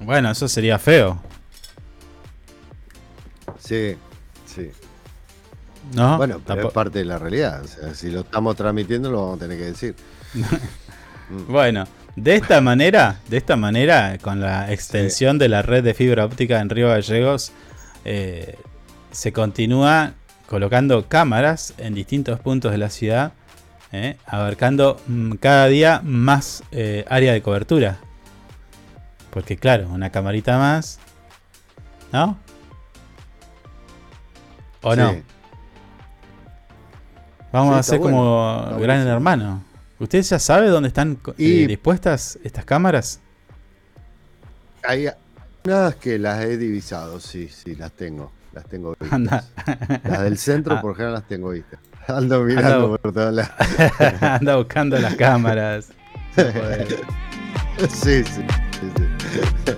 Bueno, eso sería feo. Sí, sí. No, bueno, pero es parte de la realidad. O sea, si lo estamos transmitiendo, lo vamos a tener que decir. bueno, de esta manera, de esta manera, con la extensión de la red de fibra óptica en Río Gallegos, eh, se continúa colocando cámaras en distintos puntos de la ciudad, eh, abarcando mm, cada día más eh, área de cobertura. Porque claro, una camarita más, ¿no? ¿O no? Vamos a hacer como gran hermano. ¿Usted ya sabe dónde están eh, dispuestas estas cámaras? Hay unas que las he divisado, sí, sí, las tengo. Las tengo vistas. Las del centro, ah. por ejemplo, las tengo vistas. Ando mirando por todas las. Anda buscando las cámaras. sí, sí, sí. sí.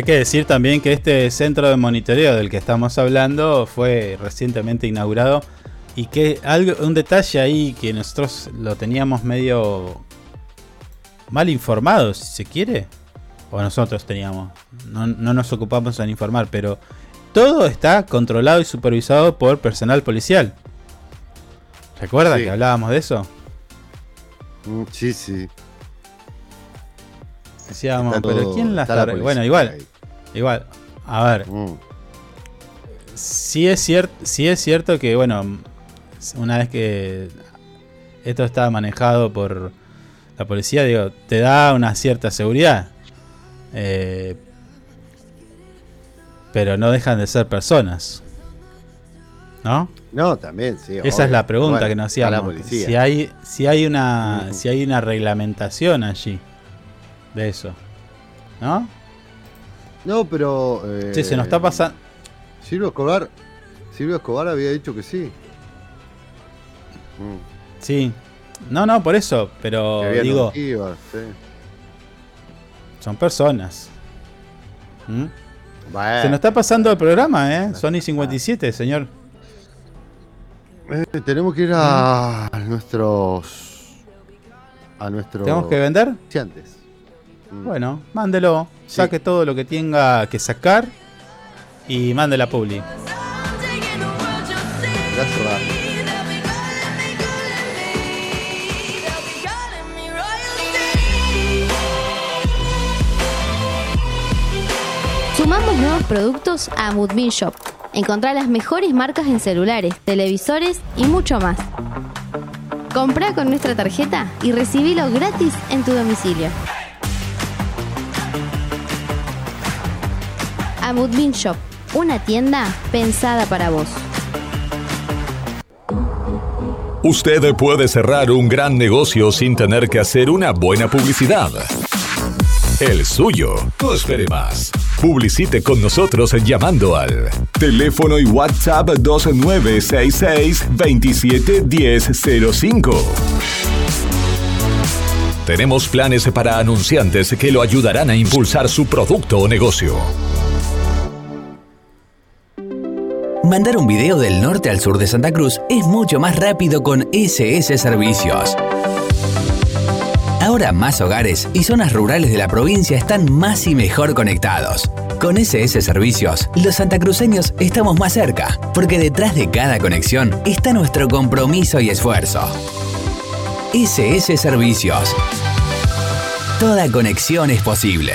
Hay que decir también que este centro de monitoreo del que estamos hablando fue recientemente inaugurado y que algo, un detalle ahí que nosotros lo teníamos medio mal informado, si se quiere, o nosotros teníamos, no, nos ocupamos en informar, pero todo está controlado y supervisado por personal policial. ¿Recuerda que hablábamos de eso? Mm, sí, sí. Decíamos, pero ¿quién la está? bueno, igual. Igual, a ver. Mm. Sí, es cierto, sí es cierto que, bueno, una vez que esto está manejado por la policía, digo, te da una cierta seguridad. Eh, pero no dejan de ser personas. ¿No? No, también, sí. Esa es la pregunta que nos hacíamos. Si hay, si hay una, si hay una reglamentación allí de eso. ¿No? No, pero. Eh, sí, se nos está pasando. Silvio Escobar. Silvio Escobar había dicho que sí. Mm. Sí. No, no, por eso. Pero digo. Son personas. ¿Mm? Se nos está pasando el programa, ¿eh? Sony 57, señor. Eh, tenemos que ir a, ¿Mm? nuestros. A nuestros. ¿Tenemos que vender? Sí, antes. Bueno, mándelo. Saque todo lo que tenga que sacar y mande la publi. Sumamos nuevos productos a Moodmin Shop. Encontrá las mejores marcas en celulares, televisores y mucho más. Compra con nuestra tarjeta y recibilo gratis en tu domicilio. Amudmin Shop, una tienda pensada para vos. Usted puede cerrar un gran negocio sin tener que hacer una buena publicidad. El suyo. No espere más. Publicite con nosotros llamando al teléfono y WhatsApp 2966 271005. Tenemos planes para anunciantes que lo ayudarán a impulsar su producto o negocio. Mandar un video del norte al sur de Santa Cruz es mucho más rápido con SS Servicios. Ahora más hogares y zonas rurales de la provincia están más y mejor conectados. Con SS Servicios, los santacruceños estamos más cerca, porque detrás de cada conexión está nuestro compromiso y esfuerzo. SS Servicios. Toda conexión es posible.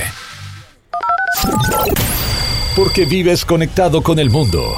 Porque vives conectado con el mundo.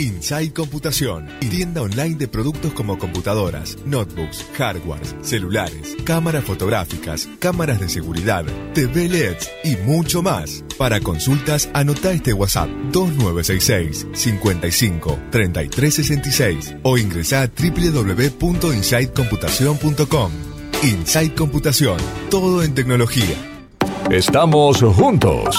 Inside Computación, tienda online de productos como computadoras, notebooks, hardwares, celulares, cámaras fotográficas, cámaras de seguridad, TV LEDs y mucho más. Para consultas, anota este WhatsApp 2966 55 3366 o ingresa a www.insidecomputación.com. Inside Computación, todo en tecnología. Estamos juntos.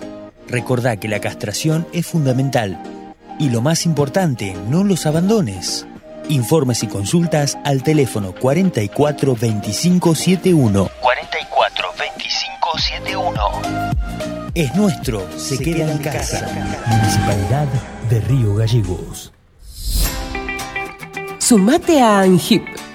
Recordá que la castración es fundamental. Y lo más importante, no los abandones. Informes y consultas al teléfono 44 25 71. 44 25 71. Es nuestro, se, queda, en casa. Municipalidad de Río Gallegos. Sumate a ANGIP.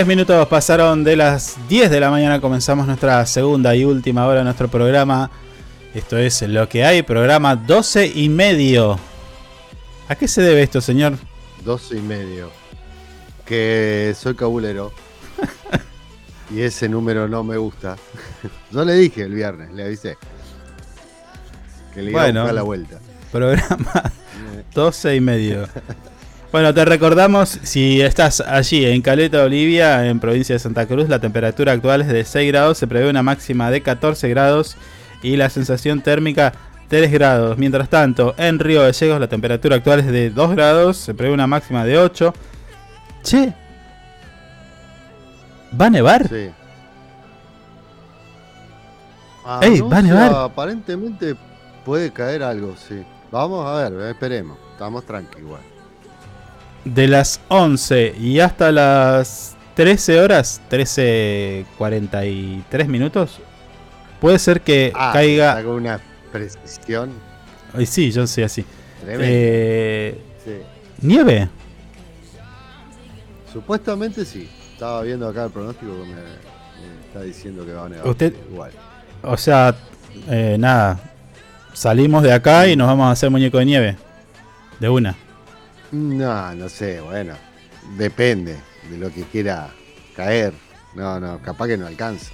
Tres minutos pasaron de las 10 de la mañana, comenzamos nuestra segunda y última hora de nuestro programa. Esto es Lo que hay, programa 12 y medio. ¿A qué se debe esto, señor? 12 y medio. Que soy cabulero. y ese número no me gusta. Yo le dije el viernes, le avisé. Que le iba Bueno. a buscar la vuelta. Programa 12 y medio. Bueno, te recordamos, si estás allí en Caleta, Olivia, en provincia de Santa Cruz, la temperatura actual es de 6 grados, se prevé una máxima de 14 grados y la sensación térmica 3 grados. Mientras tanto, en Río Gallegos la temperatura actual es de 2 grados, se prevé una máxima de 8. Che, ¿va a nevar? Sí. Ey, va a nevar. Aparentemente puede caer algo, sí. Vamos a ver, eh, esperemos. Estamos tranquilos. De las 11 y hasta las 13 horas, 13.43 minutos, puede ser que Ah, caiga... con una precisión. Ay, sí, yo sé así. Eh, Sí. ¿Nieve? Supuestamente sí. Estaba viendo acá el pronóstico que me, me está diciendo que va a nevar. Usted- Igual. O sea, eh, nada. Salimos de acá y nos vamos a hacer muñeco de nieve. De una. No, no sé, bueno. Depende de lo que quiera caer. No, no, capaz que no alcanza.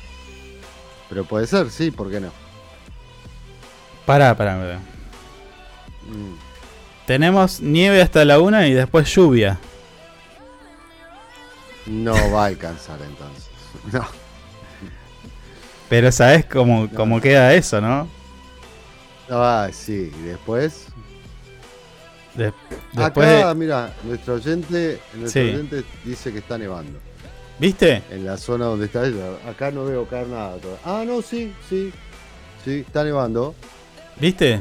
Pero puede ser, sí, ¿por qué no? Pará, pará. pará. Mm. Tenemos nieve hasta la una y después lluvia. No va a alcanzar entonces. No. Pero sabes cómo, cómo queda eso, ¿no? Ah, sí, y después. De- después Acá, de- mira, nuestro oyente, nuestro Sí. oyente dice que está nevando. ¿Viste? En la zona donde está ella. Acá no veo caer nada. todavía. Ah, no, sí, sí. Sí, está nevando. ¿Viste?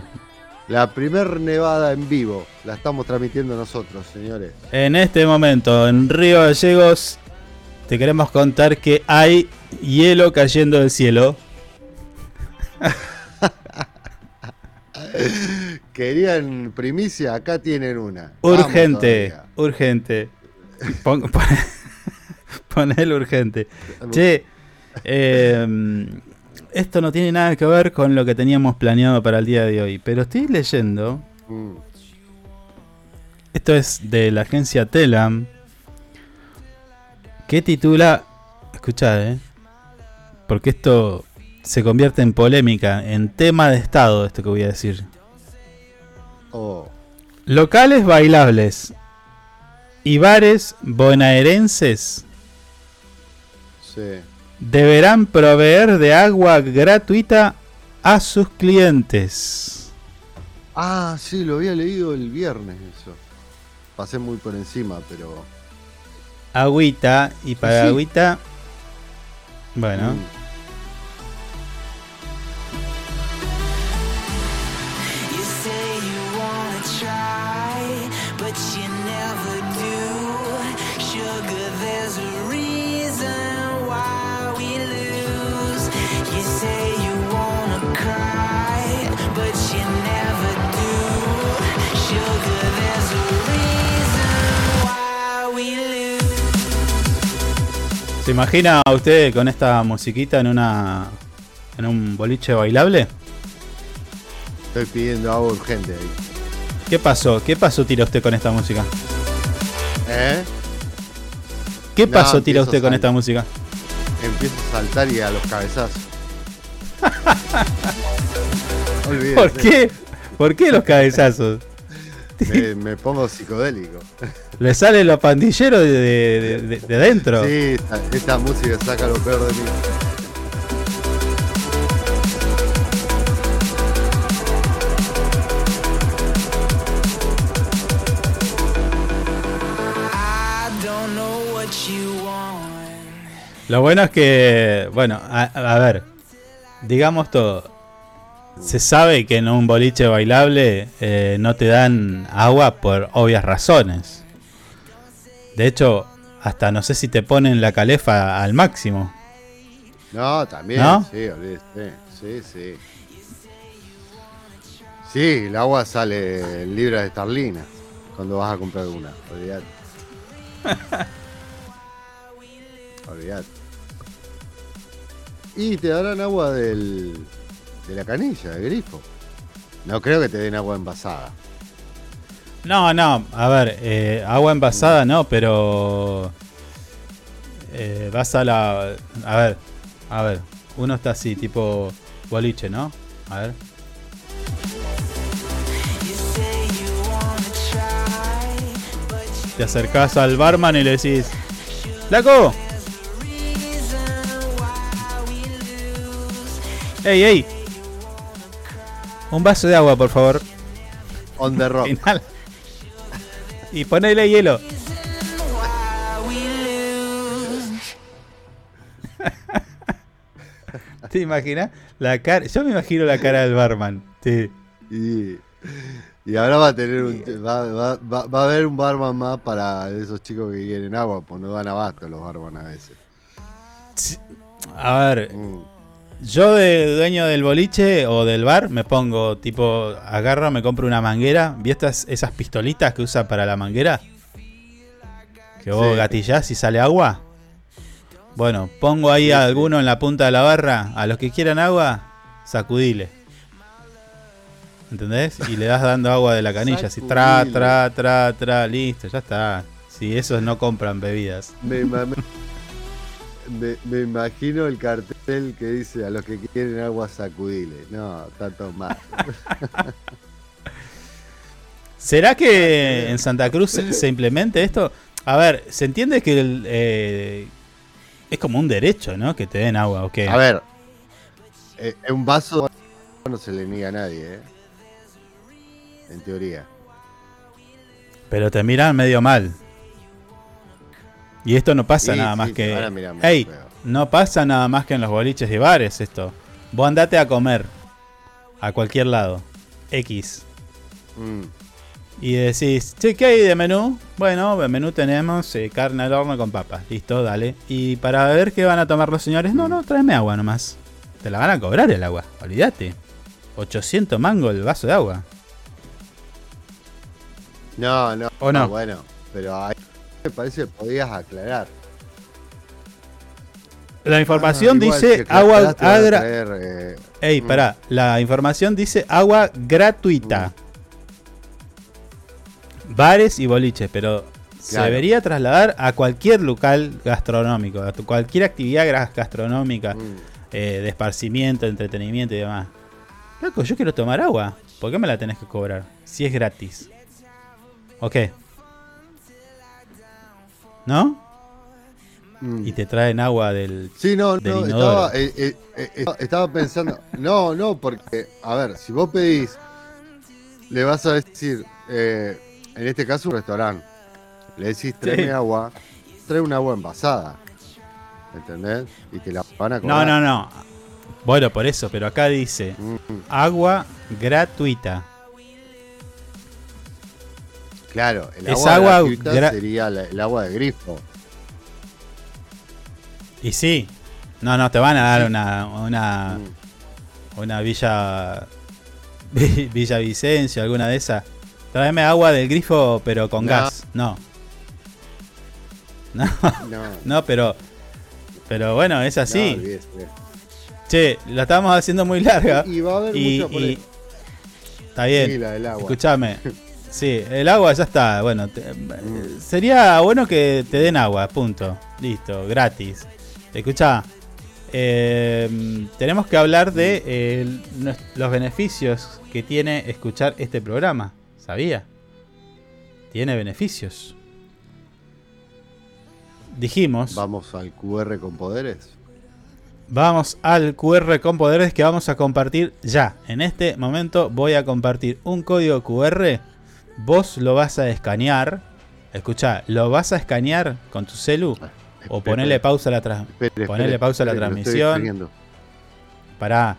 La primer nevada en vivo. La estamos transmitiendo nosotros, señores. En este momento, en Río Gallegos, te queremos contar que hay hielo cayendo del cielo. Querían primicia, acá tienen una. Urgente, urgente. Pon, pon- urgente. Che, eh, esto no tiene nada que ver con lo que teníamos planeado para el día de hoy, pero estoy leyendo. Mm. Esto es de la agencia Telam. Que titula. Escuchad, eh. Porque esto se convierte en polémica, en tema de estado, esto que voy a decir. Oh, Locales bailables y bares bonaerenses sí. deberán proveer de agua gratuita a sus clientes. Ah, sí, lo había leído el viernes eso. Pasé muy por encima, pero. Agüita y para Sí. agüita. Bueno, Mm. ¿Se imagina usted con esta musiquita en una en un boliche bailable? Estoy pidiendo agua urgente ahí. ¿Qué pasó? ¿Qué paso tira usted con esta música? ¿Eh? ¿Qué No, paso tira usted con esta música? Empiezo a saltar y a los cabezazos. ¿Por qué? ¿Por qué los cabezazos? Me, me pongo psicodélico. Le salen los pandilleros de, de, de- de adentro. Sí, esta, esta música saca lo peor de mí. Lo bueno es que, bueno, a, a ver, digamos todo. Se sabe que en un boliche bailable eh, no te dan agua por obvias razones. De hecho, hasta no sé si te ponen la calefa al máximo. No, también, ¿No? sí. Sí, sí. Sí, el agua sale en libras de cuando vas a comprar una. Olvídate. Olvídate. Y te darán agua del, de la canilla, del grifo. No creo que te den agua envasada. No, no, a ver, eh, agua envasada no, pero eh, vas a la... A ver, a ver, uno está así, tipo boliche, ¿no? A ver. Te acercás al barman y le decís, ¡Flaco! ¡Ey, ey! Un vaso de agua, por favor. On the rock. Inhala. Y ponele hielo. ¿Te imaginas? La cara, yo me imagino la cara del barman. Sí. Y, y ahora va a tener un, va, va- va- va a haber un barman más para esos chicos que quieren agua, pues no dan abasto los barman a veces. A ver, Mm. Yo de dueño del boliche o del bar me pongo, tipo, agarro, me compro una manguera. ¿Viste estas- esas pistolitas que usa para la manguera? Que vos Sí. gatillás y sale agua. Bueno, pongo ahí a alguno en la punta de la barra. A los que quieran agua, sacudile. ¿Entendés? Y le das dando agua de la canilla. Así, tra, tra, tra, tra, listo, ya está. Si esos no compran bebidas. Me, ima- me- me imagino el cartel que dice a los que quieren agua sacudile. No, tanto más. ¿Será que en Santa Cruz se, se implemente esto? A ver, se entiende que el, eh, es como un derecho, ¿no? Que te den agua, ¿o qué? A ver, eh, un vaso no se le niega a nadie, ¿eh? En teoría. Pero te miran medio mal. Y esto no pasa Sí, nada sí, más que... van a mirar medio Ey, feo. no pasa nada más que en los boliches y bares esto. Vos andate a comer. A cualquier lado. X. Mm. Y decís, che, ¿qué hay de menú? Bueno, de menú tenemos eh, carne al horno con papas. Listo, dale. Y para ver qué van a tomar los señores, no, no, tráeme agua nomás. Te la van a cobrar el agua, olvídate. 800 mango el vaso de agua. No, no. ¿O no? ah, Bueno, pero ahí me parece que podías aclarar. La información Ah, igual, dice agua agra... traer, eh, Ey, mm. pará. La información dice agua gratuita. Bares y boliches, pero se debería trasladar a cualquier local gastronómico, a cualquier actividad gastronómica, mm. eh, de esparcimiento, entretenimiento y demás. Loco, yo quiero tomar agua. ¿Por qué me la tenés que cobrar? Si es gratis. ¿O qué? ¿No? Mm. Y te traen agua del. Sí, no, del no, estaba, eh, eh, eh, estaba- pensando. No, no, porque, a ver, si vos pedís, le vas a decir, eh, en este caso un restaurante, le decís, tráeme Sí. agua, trae una agua envasada. ¿Entendés? Y te la van a No, cobrar. no, no. Bueno, por eso, pero acá dice Mm, agua gratuita. Claro, el Es agua, agua sería la- el agua de grifo. Y sí. No, no, te van a dar una, una, Mm. una Villa Vi- Villa Vicencio, alguna de esas. Tráeme agua del grifo, pero con No. gas. No. No, No, no, pero pero bueno, es así. no, olvídese. che, la estamos haciendo muy larga. Y va a haber Y, mucha y- pole- está bien. Sí. Escúchame. Sí, el agua ya está. Bueno, te- Mm. sería bueno que te den agua, punto. Listo, gratis. Escucha, eh, tenemos que hablar de eh, los beneficios que tiene escuchar este programa. ¿Sabía? Tiene beneficios. Dijimos, Vamos al QR con poderes. vamos al QR con poderes que vamos a compartir ya. En este momento voy a compartir un código QR. Vos lo vas a escanear. Escucha, lo vas a escanear con tu celu o ponerle pausa a la Espere, ponerle espere, a transmisión. Pará,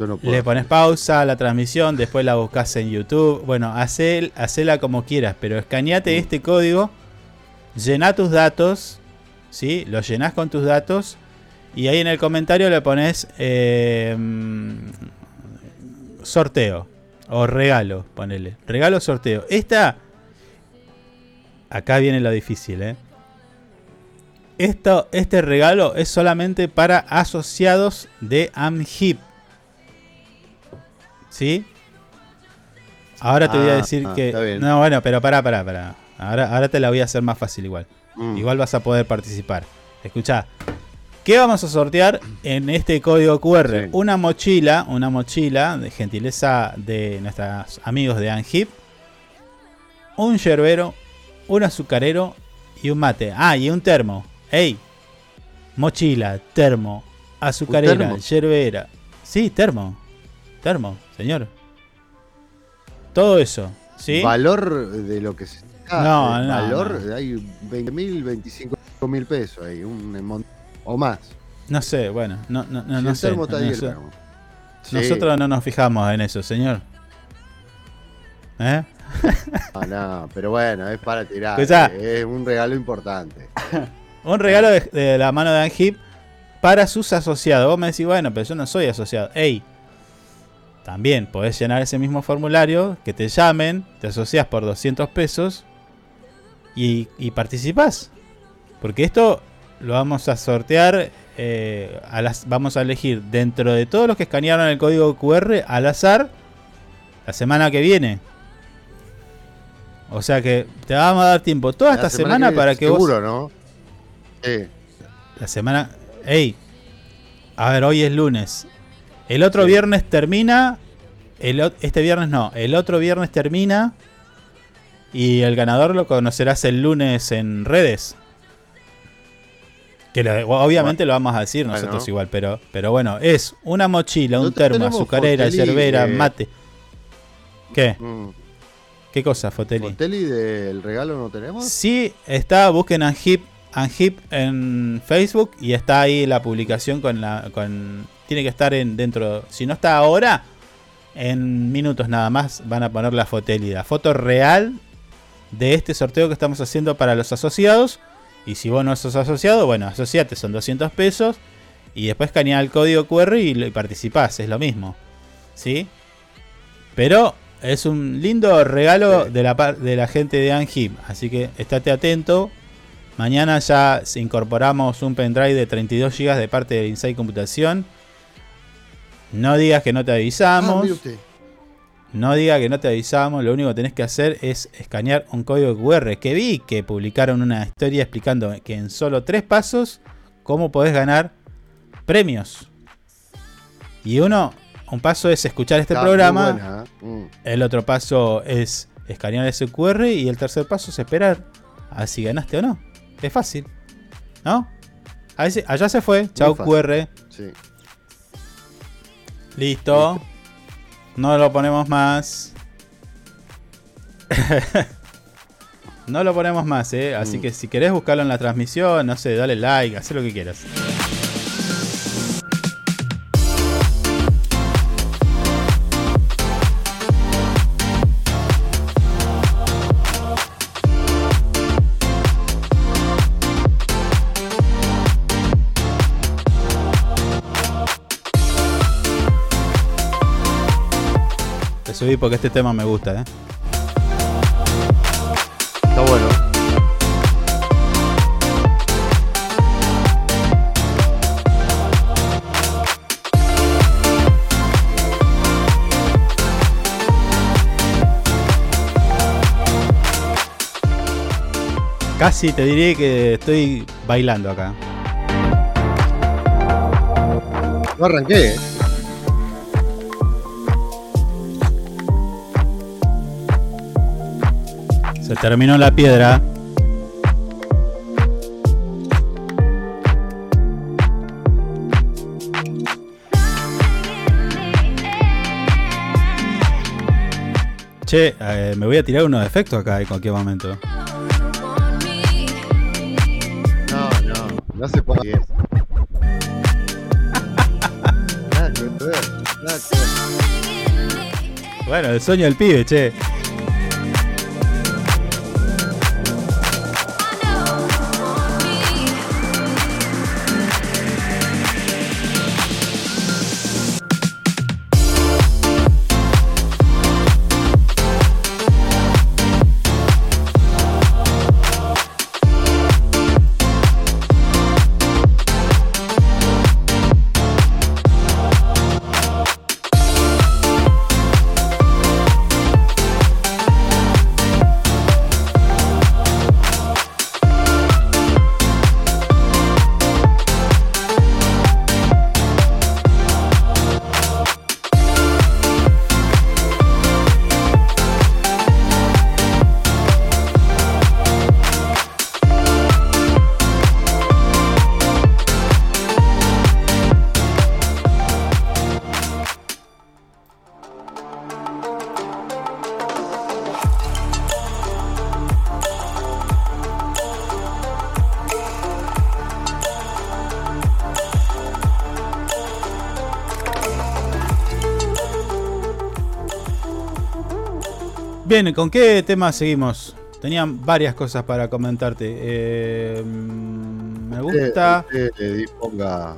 no le pones pausa a la transmisión, después la buscas en YouTube. Bueno, hacel, hacela como quieras, pero escaneate este código, llená tus datos, ¿sí? Lo llenás con tus datos y ahí en el comentario le pones eh, mm, sorteo o regalo, ponele. Regalo sorteo. Esta, acá viene lo difícil, ¿eh? Esto, este regalo es solamente para asociados de AmHip. ¿Sí? Ahora te voy a Ah, decir ah, que. No, bueno, pero pará, pará, pará. Ahora, ahora te la voy a hacer más fácil igual. Mm. Igual vas a poder participar. Escucha. ¿Qué vamos a sortear en este código QR? Sí. Una mochila, una mochila de gentileza de nuestros amigos de Anhip. Un yerbero, un azucarero y un mate. Ah, y un termo. ¡Ey! Mochila, termo, azucarera, termo? yerbera. Sí, termo. Termo, señor. Todo eso. ¿Sí? Valor de lo que se. No, el no, Valor, no. hay 20 mil, 25 mil pesos ahí, un mon- o más. No sé, bueno, no, no, no, Si no sé. termo está ahí, el Noso- termo. Sí. Nosotros no nos fijamos en eso, señor. ¿Eh? Ah, no, pero bueno, es para tirar. Escuchá. Es un regalo importante. Un regalo de, de la mano de Anhip para sus asociados. Vos me decís, bueno, pero yo no soy asociado. Ey, también podés llenar ese mismo formulario, que te llamen, te asocias por 200 pesos y, y participás. Porque esto lo vamos a sortear, eh, a las, vamos a elegir dentro de todos los que escanearon el código QR al azar la semana que viene. O sea que te vamos a dar tiempo toda La esta semana, que- para que vos... Seguro, ¿no? Sí. La semana. Ey. A ver, hoy es lunes. El otro viernes termina. El, este viernes no. El otro viernes termina. Y el ganador lo conocerás el lunes en redes. Que lo- obviamente lo vamos a decir Bueno. nosotros igual, pero, pero bueno, es una mochila, un No termo, azucarera, yerbera, eh, mate. ¿Qué? Mm. ¿Qué cosa, Foteli? ¿Foteli del regalo no tenemos? Sí, está, busquen Anhip, Anhip en Facebook y está ahí la publicación con la. con Tiene que estar en dentro. Si no está ahora, en minutos nada más van a poner la fotélida. Foto real de este sorteo que estamos haciendo para los asociados. Y si vos no sos asociado, bueno, asociate, son 200 pesos. Y después escanea el código QR y, y participás, es lo mismo. ¿Sí? Pero es un lindo regalo de, la, de la gente de Anhip. Así que estate atento. Mañana ya incorporamos un pendrive de 32 GB de parte de Inside Computación. No digas que no te Ah, avisamos. usted. No diga que no te avisamos, lo único que tenés que hacer es escanear un código QR. Que vi que publicaron una historia explicando que en solo tres pasos cómo podés ganar premios. Y uno, un paso es escuchar este Está programa, ¿eh? Mm. el otro paso es escanear ese QR y el tercer paso es esperar a si ganaste o no. Es fácil, ¿no? Allá se fue, chau. QR, Sí. listo. No lo ponemos más. no lo ponemos más, ¿eh? Así Mm. que si querés buscarlo en la transmisión, no sé, dale like, haz lo que quieras. Porque este tema me gusta, ¿eh? Está bueno. Casi te diré que estoy bailando acá. No arranqué, ¿eh? Se terminó la piedra. Che, eh, me voy a tirar unos efectos acá en cualquier momento. No, no, no se puede. Bueno, el sueño del pibe, che. Bien, ¿con qué tema seguimos? Tenían varias cosas para comentarte. Eh, me gusta. Disponga.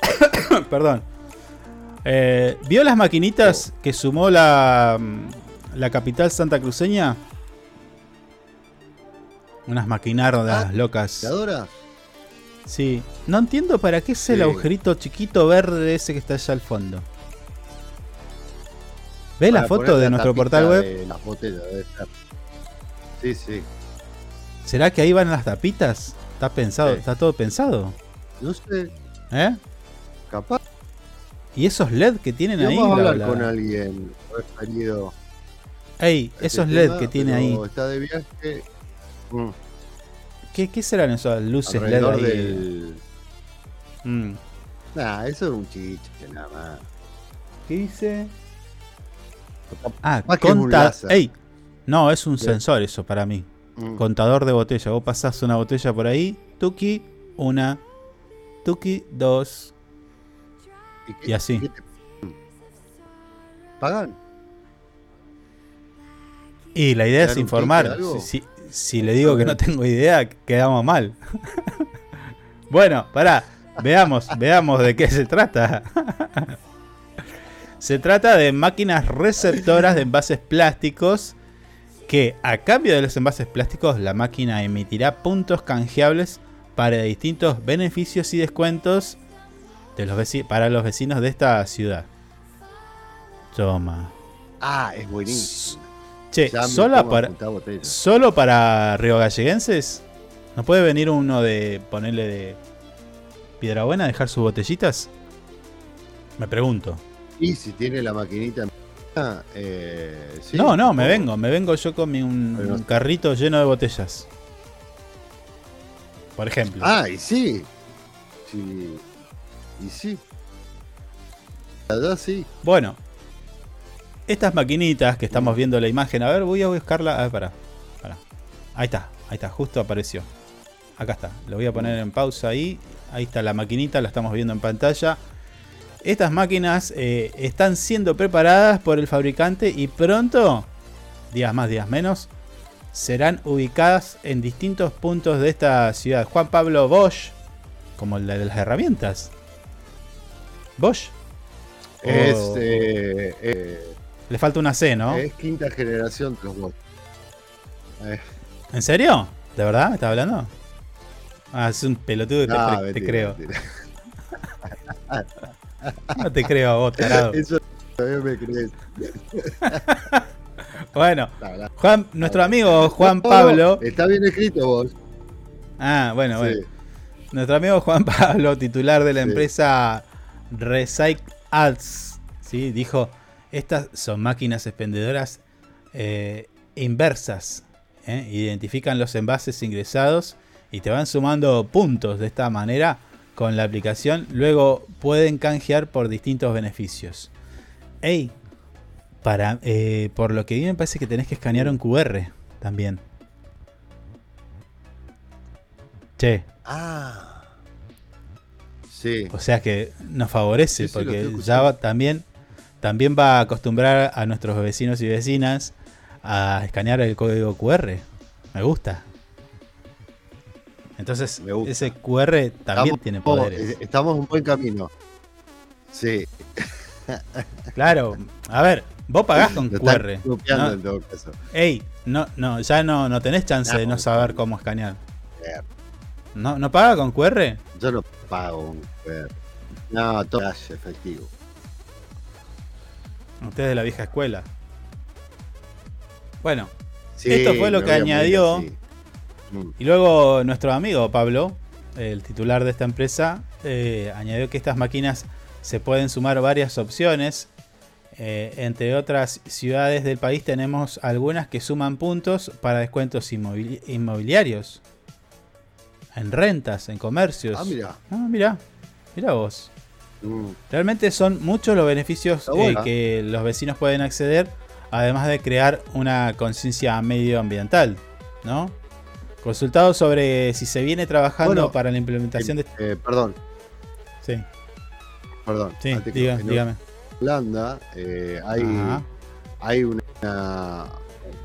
Perdón. Eh, ¿Vio las maquinitas que sumó la, mm, la capital santacruceña? Unas maquinardas Ah, locas. ¿Te adoras? Sí. No entiendo para qué es el Sí. agujerito chiquito verde ese que está allá al fondo. ¿Ve la foto de la nuestro portal web? de las botellas, debe ser. Sí, sí. ¿Será que ahí van las tapitas? ¿Está pensado? Sí. ¿Está todo pensado? No sé, ¿Eh? capaz. ¿Y esos LED que tienen ahí? Vamos a la- hablar la- con alguien referido. Ey, a esos este LED tema, que tiene ahí. Está de viaje. mm, ¿Qué, qué serán esas luces LED ahí? del. Mm. Nah, eso es un chiche, nada más. ¿Qué dice? Ah, conta... ¡Ey! No, es un sensor eso para mí. Mm. Contador de botella. Vos pasás una botella por ahí. Tuki, una. Tuki, dos. qué- Y así. qué te- ¿Pagan? Y la idea ¿Te es informar. Si, si- si le digo que no tengo idea, quedamos mal. bueno, pará. Veamos, veamos de qué se trata. se trata de máquinas receptoras de envases plásticos que a cambio de los envases plásticos la máquina emitirá puntos canjeables para distintos beneficios y descuentos de los veci- para los vecinos de esta ciudad. Toma. Ah, es buenísimo. Che, ¿solo para. ¿solo para riogalleguenses? ¿No puede venir uno de ponerle de Piedrabuena a dejar sus botellitas? Me pregunto. Y si tiene la maquinita. Eh, sí, no, no, me vengo, me vengo yo con mi, un, Pero no- un carrito lleno de botellas. Por ejemplo. Ah, y sí. sí. Y sí. La verdad, sí. Bueno, estas maquinitas que estamos viendo la imagen, a ver, voy a buscarla. A ver, pará, pará. Ahí está, ahí está, justo apareció. Acá está, lo voy a poner en pausa ahí. Ahí está la maquinita, la estamos viendo en pantalla. Estas máquinas eh, están siendo preparadas por el fabricante y pronto, días más, días menos, serán ubicadas en distintos puntos de esta ciudad. Juan Pablo Bosch, como el de las herramientas. Bosch. Es, Oh. eh, eh, Le falta una C, ¿no? es quinta generación de los bots. Eh, ¿En serio? ¿De verdad me estás hablando? Ah, es un pelotudo, te, no, cre- te mentira, creo. No te creo a vos, tarado. Eso todavía me crees. Bueno. Juan, nuestro amigo Juan Pablo. Está bien escrito vos. Ah, bueno, Sí. bueno. Nuestro amigo Juan Pablo, titular de la Sí. empresa Recycle Ads, ¿sí? dijo: Estas son máquinas expendedoras eh, inversas. ¿eh? Identifican los envases ingresados y te van sumando puntos de esta manera con la aplicación. Luego pueden canjear por distintos beneficios. Ey, para, eh, por lo que vi me parece que tenés que escanear un QR también. Che, Ah. Sí. o sea que nos favorece Sí, sí, lo porque ya va- también, también va a acostumbrar a nuestros vecinos y vecinas a escanear el código QR. Me gusta. Entonces, ese QR también Estamos- tiene poderes. eh, Estamos en un buen camino. Sí. Claro, a ver, vos pagás con QR. ¿no? en todo caso. Ey, no, no, ya no, no tenés chance de no saber cómo escanear. ¿No, ¿No paga con QR? Yo no pago un QR. No, todo cash efectivo. Usted es de la vieja escuela. Bueno, Sí, esto fue lo que morir añadió. Mm. Y luego nuestro amigo Pablo, el titular de esta empresa, eh, añadió que estas máquinas se pueden sumar varias opciones. Eh, entre otras ciudades del país tenemos algunas que suman puntos para descuentos inmobili- inmobiliarios. En rentas, en comercios. Ah, mira. Ah, mira. Mira vos. Mm. Realmente son muchos los beneficios eh, que los vecinos pueden acceder, además de crear una conciencia medioambiental, ¿no? Consultado sobre si se viene trabajando Bueno, para la implementación de... Eh, perdón, Sí, perdón. sí, diga- en dígame. Holanda eh, hay Ajá. hay una,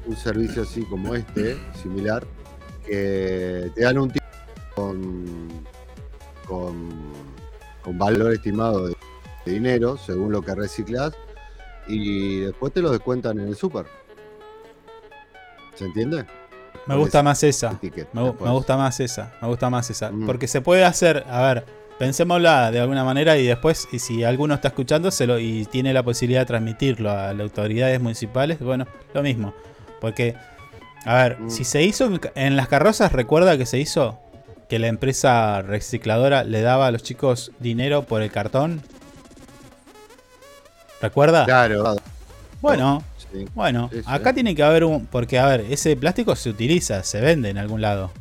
un servicio así como este, similar, que te dan un tipo con, con, con valor estimado de, de dinero, según lo que reciclas, y después te lo descuentan en el súper. ¿Se entiende? Me gusta más esa. ticket Me, gusta más esa. Me gusta más esa. Mm. Porque se puede hacer, a ver, pensémosla de alguna manera y después, y si alguno está escuchando se lo, y tiene la posibilidad de transmitirlo a las autoridades municipales, bueno, lo mismo. Porque, a ver, Mm. si se hizo en, en las carrozas, recuerda que se hizo que la empresa recicladora le daba a los chicos dinero por el cartón. ¿Recuerda? Claro. Bueno, Sí. bueno, Sí, sí. acá tiene que haber un. Porque, a ver, ese plástico se utiliza, se vende en algún lado.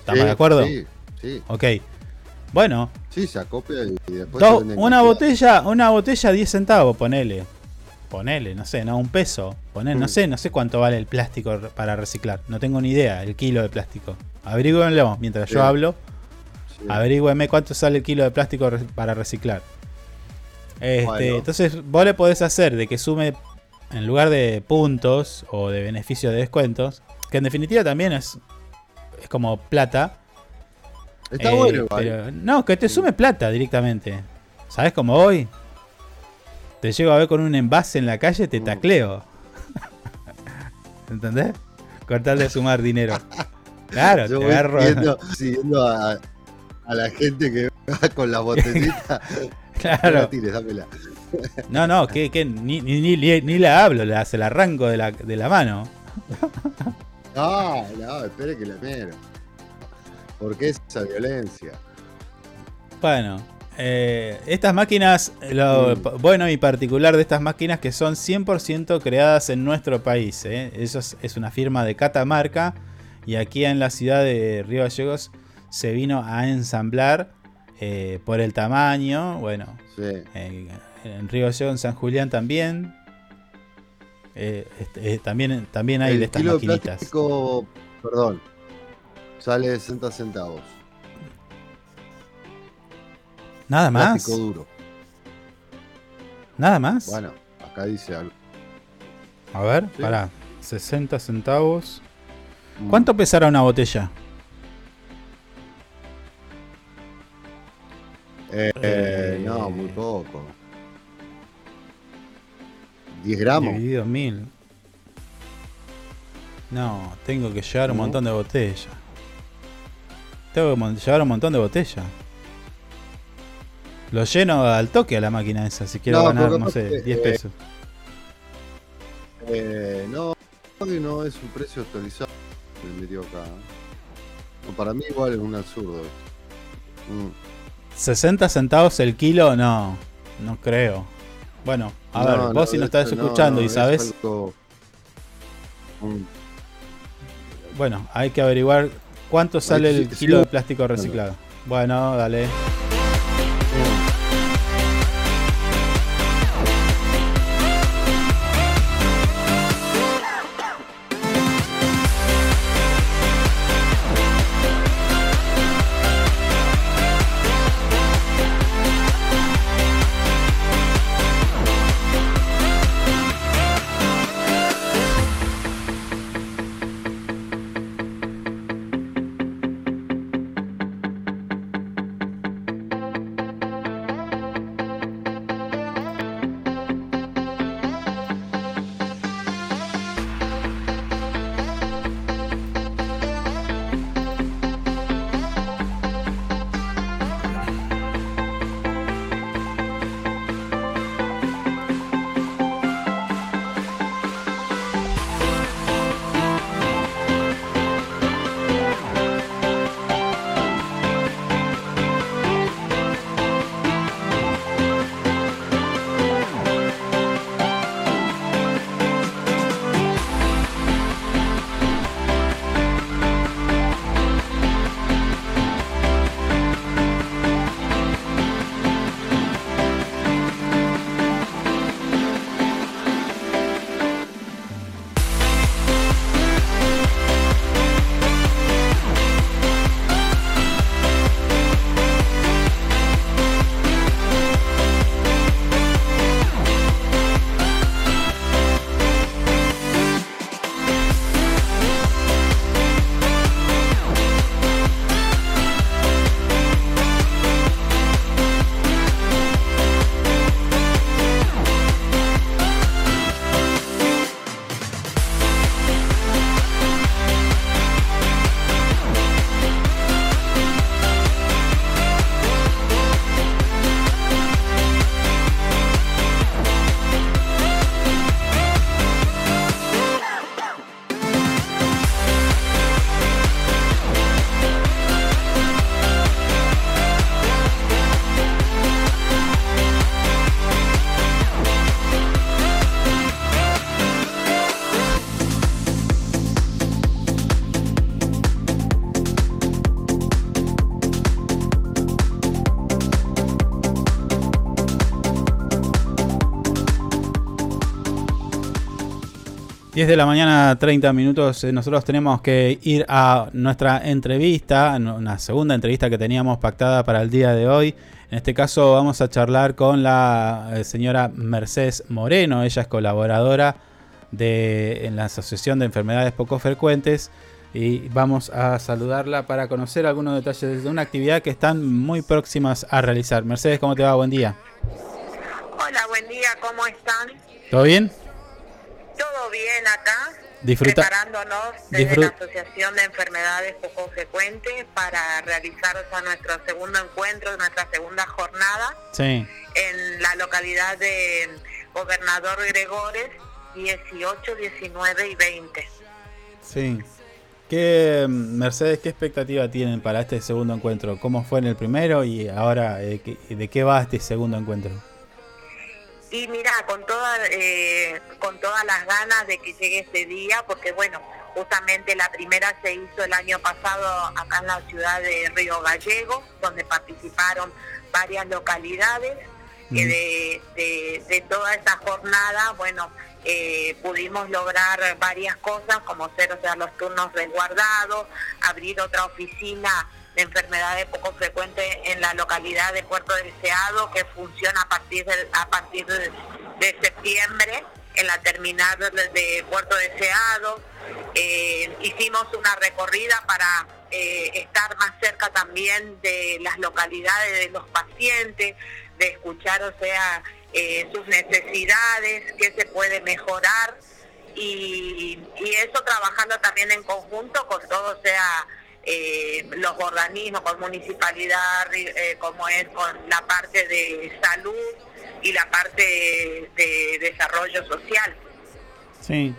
¿Estamos de acuerdo? Sí, sí. Ok. Bueno, Sí, se acopia y después do- se una botella, una botella 10 centavos, ponele. Ponele, no sé, no, un peso. Ponele, no Mm. sé, no sé cuánto vale el plástico para reciclar. No tengo ni idea, el kilo de plástico. Averígüenlo mientras yo hablo. Sí. Averígüeme cuánto sale el kilo de plástico para reciclar. Este. Entonces, vos le podés hacer de que sume en lugar de puntos o de beneficios de descuentos, que en definitiva también es, es como plata. Está eh, bueno, pero- no, que te sume plata directamente. ¿Sabes cómo hoy? Te llego a ver con un envase en la calle, te Mm. tacleo. ¿Entendés? Con tal de sumar dinero. Claro, Yo te voy agarro. siguiendo, siguiendo a, a la gente que va con la botellita. Claro. No la tires, dámela. No, no, que, que ni, ni, ni- ni la hablo, la, se la arranco de la, de la mano. No, no, espere que la miro. ¿Por qué esa violencia? Bueno, eh, estas máquinas, lo Mm. bueno y particular de estas máquinas que son 100% creadas en nuestro país. eh. Eso es, es una firma de Catamarca y aquí en la ciudad de Río Gallegos se vino a ensamblar eh, por el tamaño. Bueno, Sí. eh, en Río en San Julián también. Eh, este, también, también hay El de estas kilo de maquinitas. plástico, perdón, sale 60 centavos. Nada más. Plástico duro. Nada más. Bueno, acá dice algo. A ver, Sí. pará. 60 centavos. Mm. ¿Cuánto pesará una botella? Eh, Eh, no, muy poco. 10 gramos. Dividido mil. No, tengo que llevar un montón de botellas. Tengo que llevar un montón de botellas. Lo lleno al toque a la máquina esa, si quiero No, ganar, no sé, aparte, 10 eh, pesos. Eh, no, no es un precio actualizado. Me metió acá. No, para mí igual es un absurdo. Mm. 60 centavos el kilo, no, no creo. Bueno, a No, ver, no, vos si nos estás no, escuchando no, y es sabes, algo- bueno, hay que averiguar cuánto sale el kilo de plástico reciclado. Bueno, dale. 10 de la mañana, 30 minutos. eh, Nosotros tenemos que ir a nuestra entrevista, una segunda entrevista que teníamos pactada para el día de hoy. En este caso vamos a charlar con la eh, señora Mercedes Moreno. Ella es colaboradora de, en la Asociación de Enfermedades Poco Frecuentes. Y vamos a saludarla para conocer algunos detalles de una actividad que están muy próximas a realizar. Mercedes, ¿cómo te va? Buen día. Hola, buen día, ¿cómo están? ¿Todo bien? Disfruta- Preparándonos desde disfrut- la Asociación de Enfermedades Poco Frecuentes para realizar o sea, nuestro segundo encuentro, nuestra segunda jornada Sí. en la localidad de Gobernador Gregores, 18, 19 y 20. Sí. ¿Qué, Mercedes, qué expectativa tienen para este segundo encuentro? ¿Cómo fue en el primero y ahora eh, de qué va este segundo encuentro? Y mira, con toda, eh, con todas las ganas de que llegue este día, porque bueno, justamente la primera se hizo el año pasado acá en la ciudad de Río Gallegos, donde participaron varias localidades, que Mm. de, de, de toda esa jornada, bueno, eh, pudimos lograr varias cosas, como ser, o sea, los turnos resguardados, abrir otra oficina de enfermedades poco frecuentes en la localidad de Puerto Deseado, que funciona a partir de, a partir de, septiembre en la terminal de, de Puerto Deseado. Eh, hicimos una recorrida para eh, estar más cerca también de las localidades de los pacientes, de escuchar, o sea, eh, sus necesidades, qué se puede mejorar y, y eso trabajando también en conjunto con todo, o sea, eh, los organismos, con municipalidad, eh, como es con la parte de salud y la parte de desarrollo social. Sí.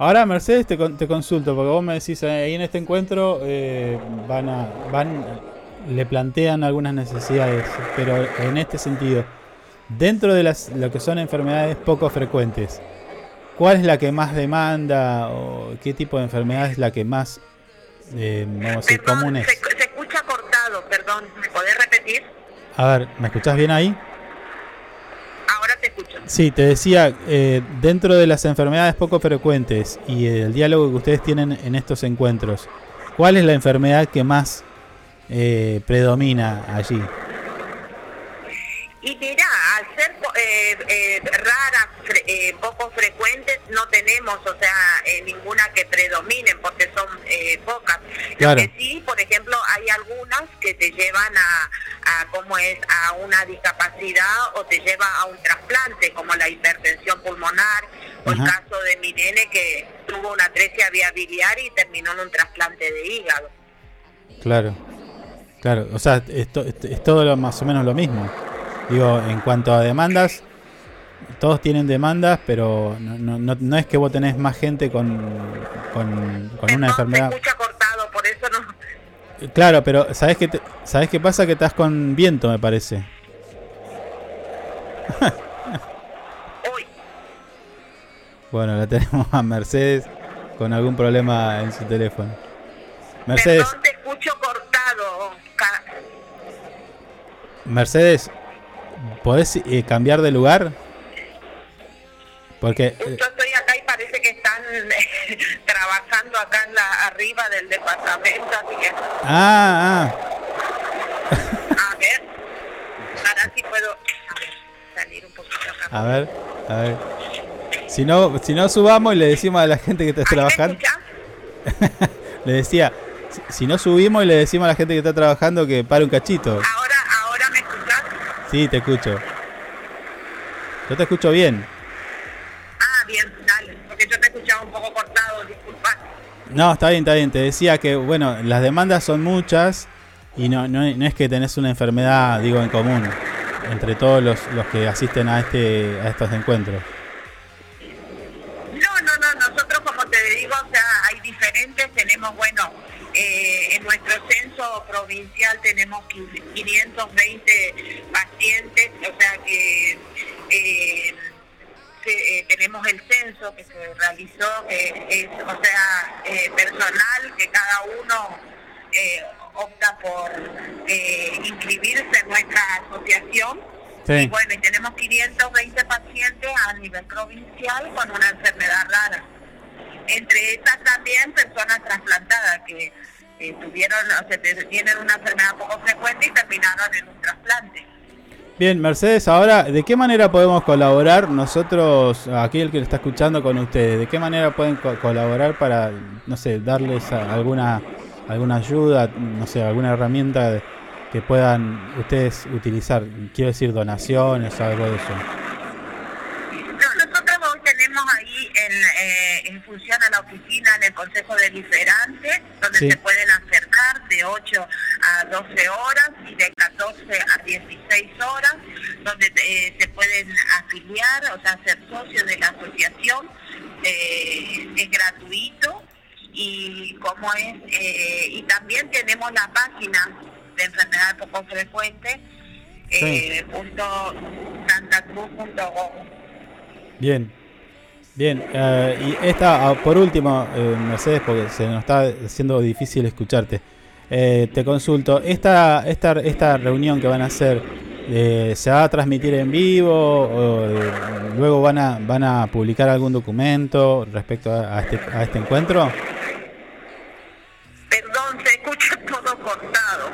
Ahora, Mercedes, te, te consulto, porque vos me decís, eh, ahí en este encuentro eh, van a, van, le plantean algunas necesidades, pero en este sentido, dentro de las, lo que son enfermedades poco frecuentes, ¿cuál es la que más demanda o qué tipo de enfermedad es la que más, eh, vamos a decir, común es? Se, se escucha cortado, perdón, ¿me podés repetir? A ver, ¿me escuchás bien ahí? Ahora te escucho. Sí, te decía, eh, dentro de las enfermedades poco frecuentes y el diálogo que ustedes tienen en estos encuentros, ¿cuál es la enfermedad que más eh, predomina allí? Y mira, al ser eh, eh, raras, fre- eh, poco frecuentes, no tenemos, o sea, eh, ninguna que predominen, porque son eh, pocas. Claro. Lo que sí, por ejemplo, hay algunas que te llevan a, a cómo es, a una discapacidad o te lleva a un trasplante, como la hipertensión pulmonar, o el caso de mi nene que tuvo una atresia biliar y terminó en un trasplante de hígado. Claro, claro, o sea, es, to- es todo lo- más o menos lo mismo. Digo, en cuanto a demandas, todos tienen demandas, pero no, no, no, no es que vos tenés más gente con, con, con una enfermedad. cortado, por eso no... Claro, pero ¿sabés qué, te- ¿sabés qué pasa? Que estás con viento, me parece. Bueno, la tenemos a Mercedes con algún problema en su teléfono. Mercedes, Perdón, te escucho cortado. Mercedes, ¿podés eh, cambiar de lugar? Porque eh, Yo estoy acá y parece que están trabajando acá en la arriba del departamento, así que ah, ah, a ver, ahora sí puedo a ver, salir un poquito acá. a ver, a ver. Si no, si no subamos y le decimos a la gente que está trabajando. le decía, si, si no subimos y le decimos a la gente que está trabajando que pare un cachito. Ahora. Sí, te escucho. Yo te escucho bien. Ah, bien, dale, porque yo te escuchaba un poco cortado, disculpa. No, está bien, está bien. Te decía que, bueno, las demandas son muchas y no, no, no es que tenés una enfermedad, digo, en común entre todos los, los que asisten a este a estos encuentros. Eh, en nuestro censo provincial tenemos 15 520 pacientes, o sea que eh, que, eh, tenemos el censo que se realizó, que es, o sea, eh, personal, que cada uno eh, opta por eh, inscribirse en nuestra asociación. Sí. Y bueno, y tenemos 520 pacientes a nivel provincial con una enfermedad rara. Entre esas también personas trasplantadas que tuvieron, o sea, tienen una enfermedad poco frecuente y terminaron en un trasplante. Bien, Mercedes, ahora, ¿de qué manera podemos colaborar nosotros, aquí el que lo está escuchando con ustedes? ¿De qué manera pueden co- colaborar para, no sé, darles alguna alguna ayuda, no sé, alguna herramienta que puedan ustedes utilizar? Quiero decir, donaciones o algo de eso. No, nosotros hoy tenemos en, eh, en función a la oficina en el Consejo Deliberante, donde Sí. se pueden acercar de 8 a 12 horas y de 14 a 16 horas, donde eh, se pueden afiliar, o sea, ser socios de la asociación, eh, es gratuito y como es eh, y también tenemos la página de enfermedad poco frecuente eh, punto santacruz.gov. Bien, bien. eh, y esta, ah, por último, eh, Mercedes, porque se nos está haciendo difícil escucharte. Eh, te consulto, esta, esta, esta reunión que van a hacer, eh, ¿se va a transmitir en vivo? O, eh, ¿Luego van a, van a publicar algún documento respecto a, a este, a este encuentro? Perdón, se escucha todo cortado.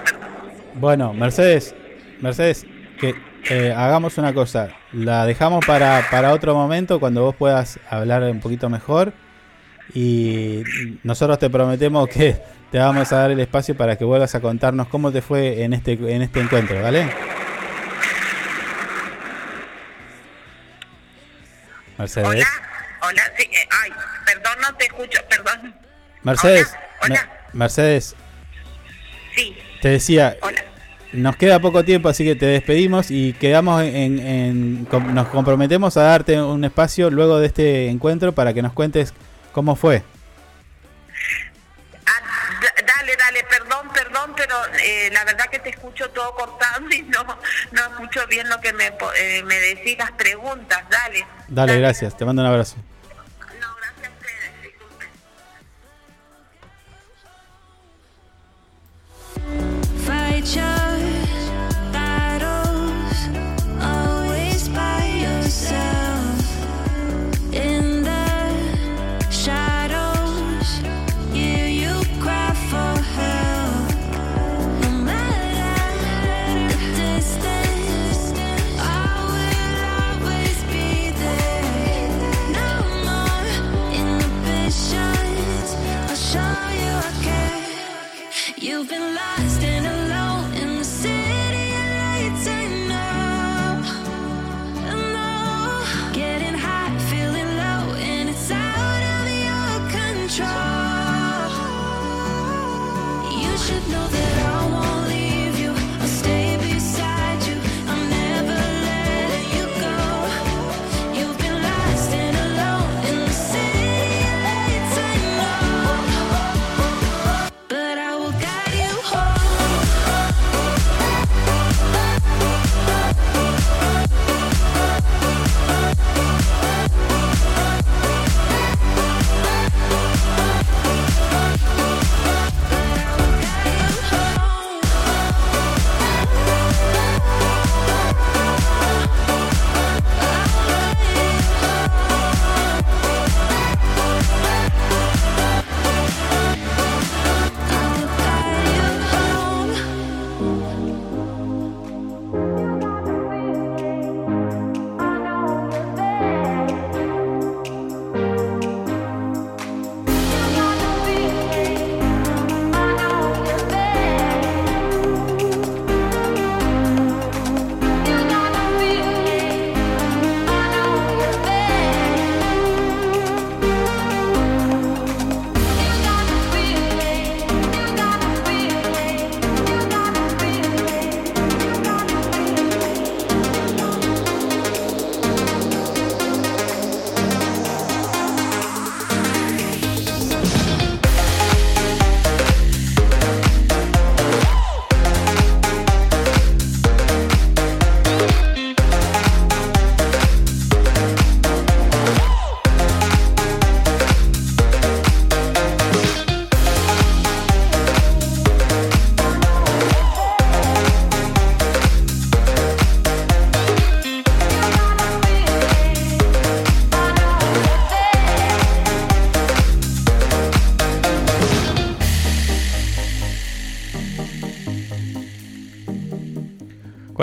Bueno, Mercedes, Mercedes, que eh, hagamos una cosa. La dejamos para, para otro momento cuando vos puedas hablar un poquito mejor. Y nosotros te prometemos que te vamos a dar el espacio para que vuelvas a contarnos cómo te fue en este, en este encuentro, ¿vale? Mercedes. Hola, sí, eh, ay, perdón, no te escucho, perdón. Mercedes. Mer- Mercedes. Sí. Te decía, nos queda poco tiempo, así que te despedimos y quedamos en, en- nos comprometemos a darte un espacio luego de este encuentro para que nos cuentes cómo fue. D- Dale, dale, perdón, perdón, pero eh, la verdad que te escucho todo cortado y no, no escucho bien lo que me, po- eh, me decís, las preguntas, dale. Dale, gracias, te mando un abrazo. Fight your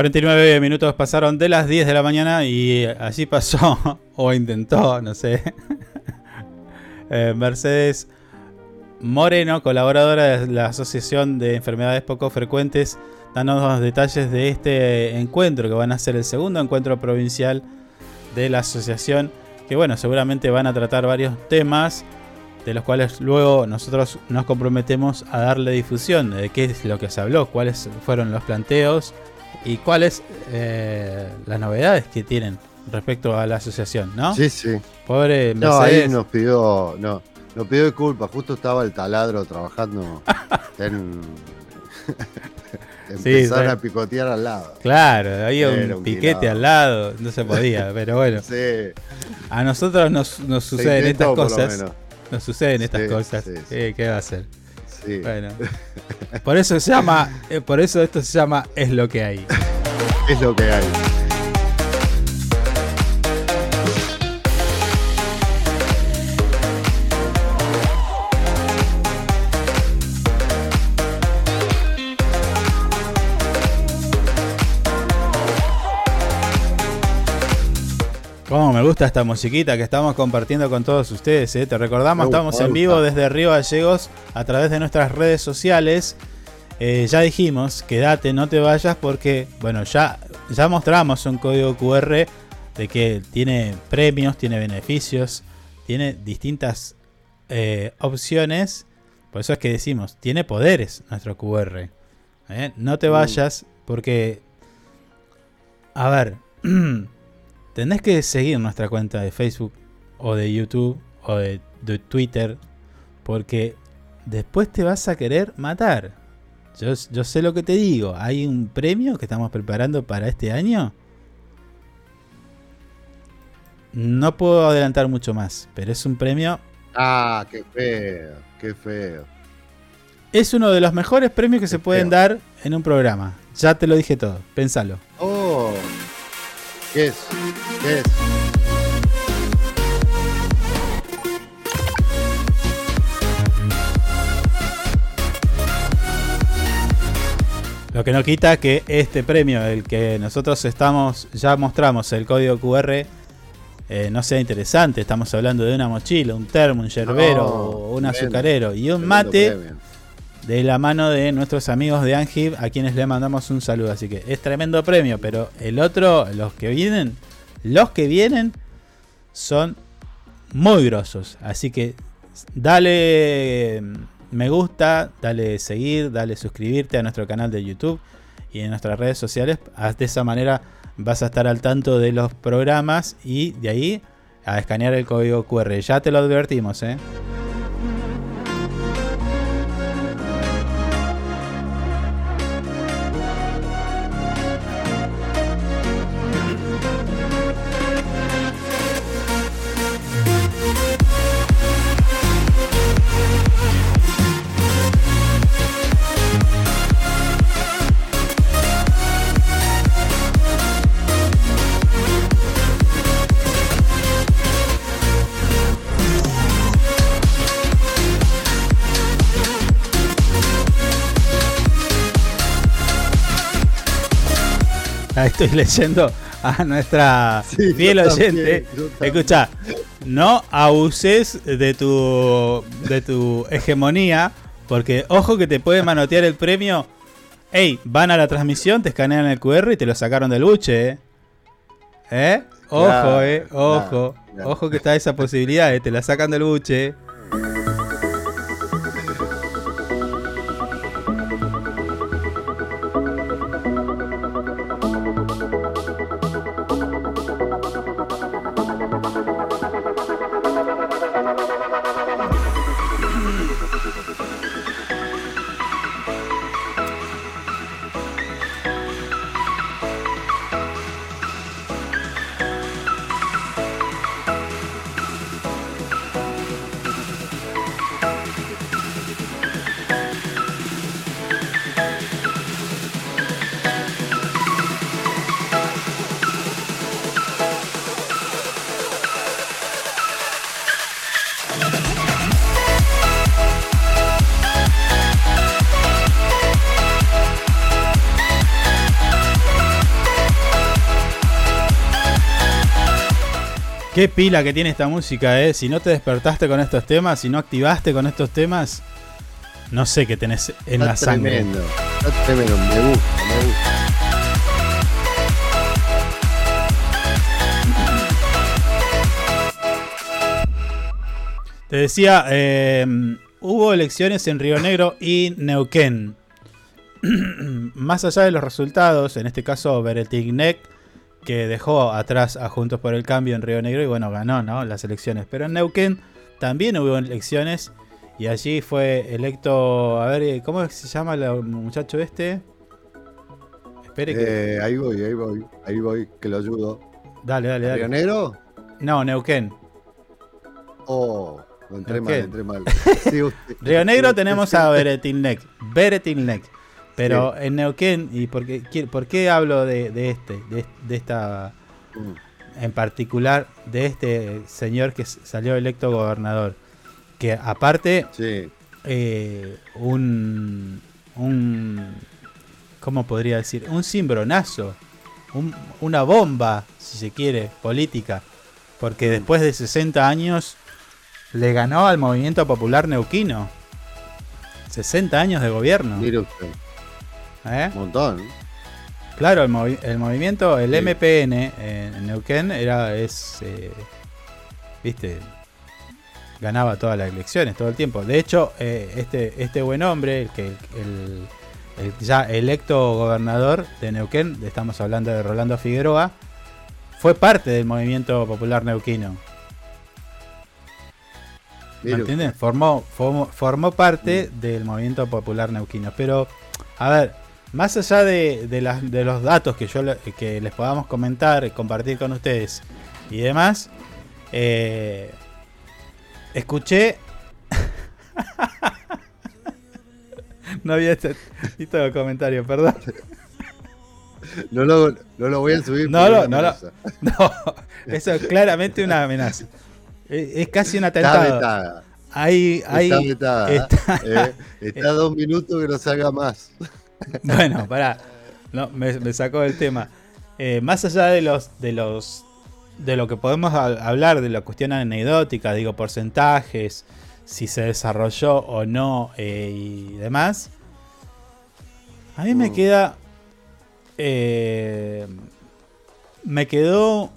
49 minutos pasaron de las 10 de la mañana y allí pasó, o intentó, no sé. Eh, Mercedes Moreno, colaboradora de la Asociación de Enfermedades Poco Frecuentes, dándonos los detalles de este encuentro, que van a ser el segundo encuentro provincial de la asociación, que bueno, seguramente van a tratar varios temas, de los cuales luego nosotros nos comprometemos a darle difusión de qué es lo que se habló, cuáles fueron los planteos y cuáles eh, las novedades que tienen respecto a la asociación, ¿no? Sí, sí. Pobre No, ahí Mercedes. nos pidió, no, nos pidió disculpas. Justo estaba el taladro trabajando en. Empezaron sí. a picotear al lado. Claro, había un un piquete al lado, no se podía, pero bueno. Sí. A nosotros nos, nos suceden estas intentó, cosas. Nos suceden estas cosas. Eh, ¿Qué va a hacer? Sí. Bueno. Por eso se llama, eh, por eso esto se llama Es lo que hay. Es lo que hay. Gusta esta musiquita que estamos compartiendo con todos ustedes. eh. Te recordamos, estamos en vivo desde Río Gallegos a través de nuestras redes sociales. Eh, ya dijimos, quédate, no te vayas porque, bueno, ya, ya mostramos un código QR de que tiene premios, tiene beneficios, tiene distintas eh, opciones. Por eso es que decimos, tiene poderes nuestro QR. No te Mm. vayas porque, a ver, tenés que seguir nuestra cuenta de Facebook o de YouTube o de, de Twitter porque después te vas a querer matar. Yo, yo sé lo que te digo. Hay un premio que estamos preparando para este año. No puedo adelantar mucho más, pero es un premio. Ah, qué feo, qué feo. Es uno de los mejores premios que se pueden dar en un programa. Ya te lo dije todo, pensalo. Oh, ¿qué es? ¿Qué es? Lo que no quita que este premio, el que nosotros estamos, ya mostramos el código QR, eh, no sea interesante. Estamos hablando de una mochila, un termo, un yerbero, No, un azucarero y un mate premio. De la mano de nuestros amigos de Angib, a quienes le mandamos un saludo. Así que es tremendo premio, pero el otro, los que vienen, los que vienen son muy grosos. Así que dale mm, me gusta, dale seguir, dale suscribirte a nuestro canal de YouTube y en nuestras redes sociales. Ah, De esa manera vas a estar al tanto de los programas y de ahí a escanear el código QR. Ya te lo advertimos, ¿eh? Estoy leyendo a nuestra Sí, fiel oyente. también. Escucha, no abuses de tu de tu hegemonía, porque ojo que te puede manotear el premio. Ey, van a la transmisión, te escanean el QR y te lo sacaron del buche, ¿eh? ¿Eh? Ojo, eh, ojo. claro. Ojo que está esa posibilidad, eh, te la sacan del buche. Qué pila que tiene esta música, eh. Si no te despertaste con estos temas, si no activaste con estos temas, no sé qué tenés en Está la sangre. tremendo, está tremendo, me gusta, me gusta. Te decía, eh, hubo elecciones en Río Negro y Neuquén. Más allá de los resultados, en este caso Beretignek, que dejó atrás a Juntos por el Cambio en Río Negro y bueno, ganó ¿no? las elecciones. Pero en Neuquén también hubo elecciones y allí fue electo, a ver, ¿cómo se llama el muchacho este? Espere que... Eh, ahí voy, ahí voy, ahí voy, que lo ayudo. Dale, dale, dale. ¿Río Negro? No, Neuquén. Oh, entré mal, Neuquén. entré mal. Sí, usted- Río Negro tenemos a Beretilnek. Beretilnek. Pero en Neuquén, ¿y por qué, por qué hablo de, de este? De, de esta. En particular, de este señor que salió electo gobernador. Que aparte. eh, un. Un. ¿Cómo podría decir? Un cimbronazo. un- una bomba, si se quiere, política. Porque después de 60 años le ganó al movimiento popular neuquino. 60 años de gobierno. Mire usted. ¿Eh? Un montón. Claro, el, movi- el movimiento, el Sí. MPN en Neuquén era, es, eh, viste, ganaba todas las elecciones, todo el tiempo. De hecho, eh, este, este buen hombre, el que el, el ya electo gobernador de Neuquén, estamos hablando de Rolando Figueroa, fue parte del movimiento popular neuquino. ¿Me Mire entiendes? Formó, formó, formó parte del movimiento popular neuquino. Pero, a ver, más allá de, de de los datos que, yo que les podamos comentar, compartir con ustedes y demás, eh, escuché... no había este- visto el comentario, perdón. No lo, no lo voy a subir. No, no, no, amenaza. no, eso es claramente una amenaza. Es, es casi un Está atentado. vetada. Hay, hay, está vetada. está- eh, está a dos minutos que no salga más. Bueno, pará. No, me, me sacó del tema. Eh, más allá de los, de los, de lo que podemos ha- hablar de la cuestión anecdótica, digo porcentajes, si se desarrolló o no eh, y demás. A mí me Mm. queda, eh, me quedó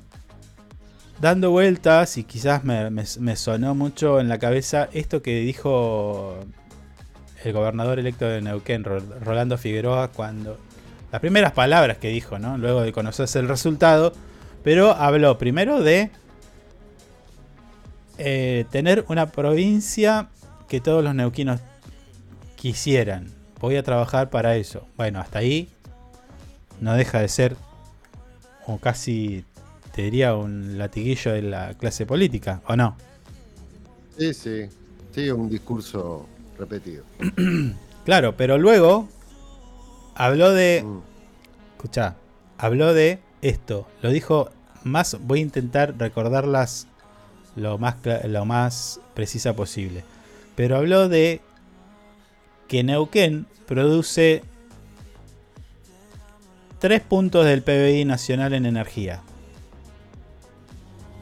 dando vueltas y quizás me, me- me sonó mucho en la cabeza esto que dijo el gobernador electo de Neuquén, Ro- Rolando Figueroa, cuando las primeras palabras que dijo, ¿no? Luego de conocerse el resultado, pero habló primero de eh, tener una provincia que todos los neuquinos quisieran. Voy a trabajar para eso. Bueno, hasta ahí no deja de ser, o casi te diría, un latiguillo de la clase política, ¿o no? Sí, sí. Sí, un discurso repetido. Claro, pero luego habló de. Mm. Escucha, habló de esto. Lo dijo más. Voy a intentar recordarlas lo más, lo más precisa posible. Pero habló de que Neuquén produce 3 puntos del PBI nacional en energía.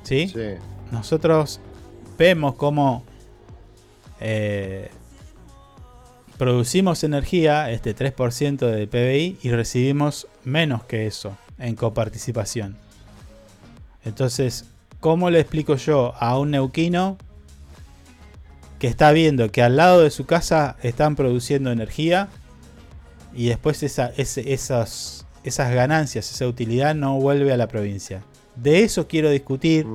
¿Sí? Sí. Nosotros vemos cómo eh, producimos energía, este 3% del PBI, y recibimos menos que eso en coparticipación. Entonces, ¿cómo le explico yo a un neuquino que está viendo que al lado de su casa están produciendo energía y después esa, ese- esas, esas ganancias, esa utilidad no vuelve a la provincia? De eso quiero discutir.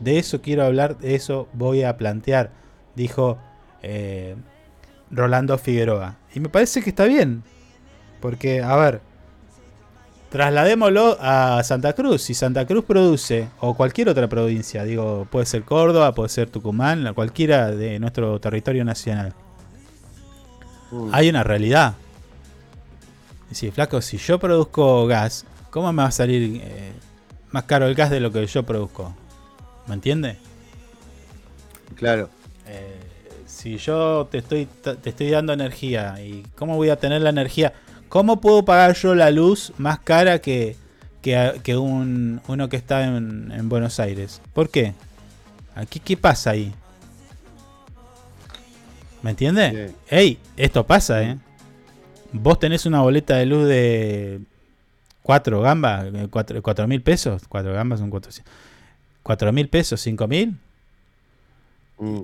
De eso quiero hablar, de eso voy a plantear, dijo eh, Rolando Figueroa. Y me parece que está bien. Porque, a ver, trasladémoslo a Santa Cruz. Si Santa Cruz produce, o cualquier otra provincia, digo, puede ser Córdoba, puede ser Tucumán, la- cualquiera de nuestro territorio nacional. Mm. Hay una realidad. Decir, flaco, si yo produzco gas, ¿cómo me va a salir eh, más caro el gas de lo que yo produzco? ¿Me entiende? Claro. Eh, si yo te estoy, te estoy dando energía, ¿y cómo voy a tener la energía? ¿Cómo puedo pagar yo la luz más cara que, que, un, uno que está en, en Buenos Aires. ¿Por qué? Aquí, ¿Qué pasa ahí? ¿Me entiendes? Sí. Ey, esto pasa, ¿eh? Vos tenés una boleta de luz de 4 gambas, 4 mil pesos. 4 gambas son 400. 4 mil pesos, 5 mil. Mm.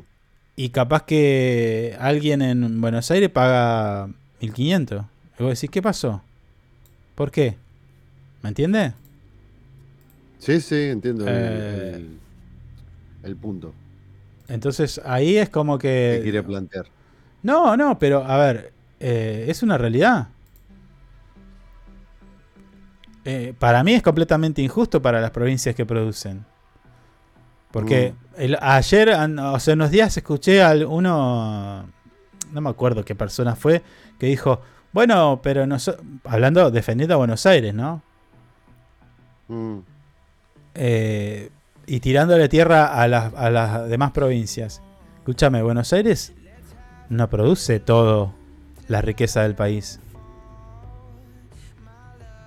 Y capaz que alguien en Buenos Aires paga 1500. Y vos decís, ¿qué pasó? ¿Por qué? ¿Me entiendes? Sí, sí, entiendo el- Eh. el, el punto Entonces ahí es como que que... quiere plantear. No, no, pero a ver, eh, es una realidad. Eh, para mí es completamente injusto para las provincias que producen. Porque el- ayer, sea, unos días escuché a uno, no me acuerdo qué persona fue, que dijo, bueno, pero no hablando, defendiendo a Buenos Aires, ¿no? Mm. Eh, y tirándole tierra a las, a las demás provincias. Escúchame, Buenos Aires no produce todo la riqueza del país.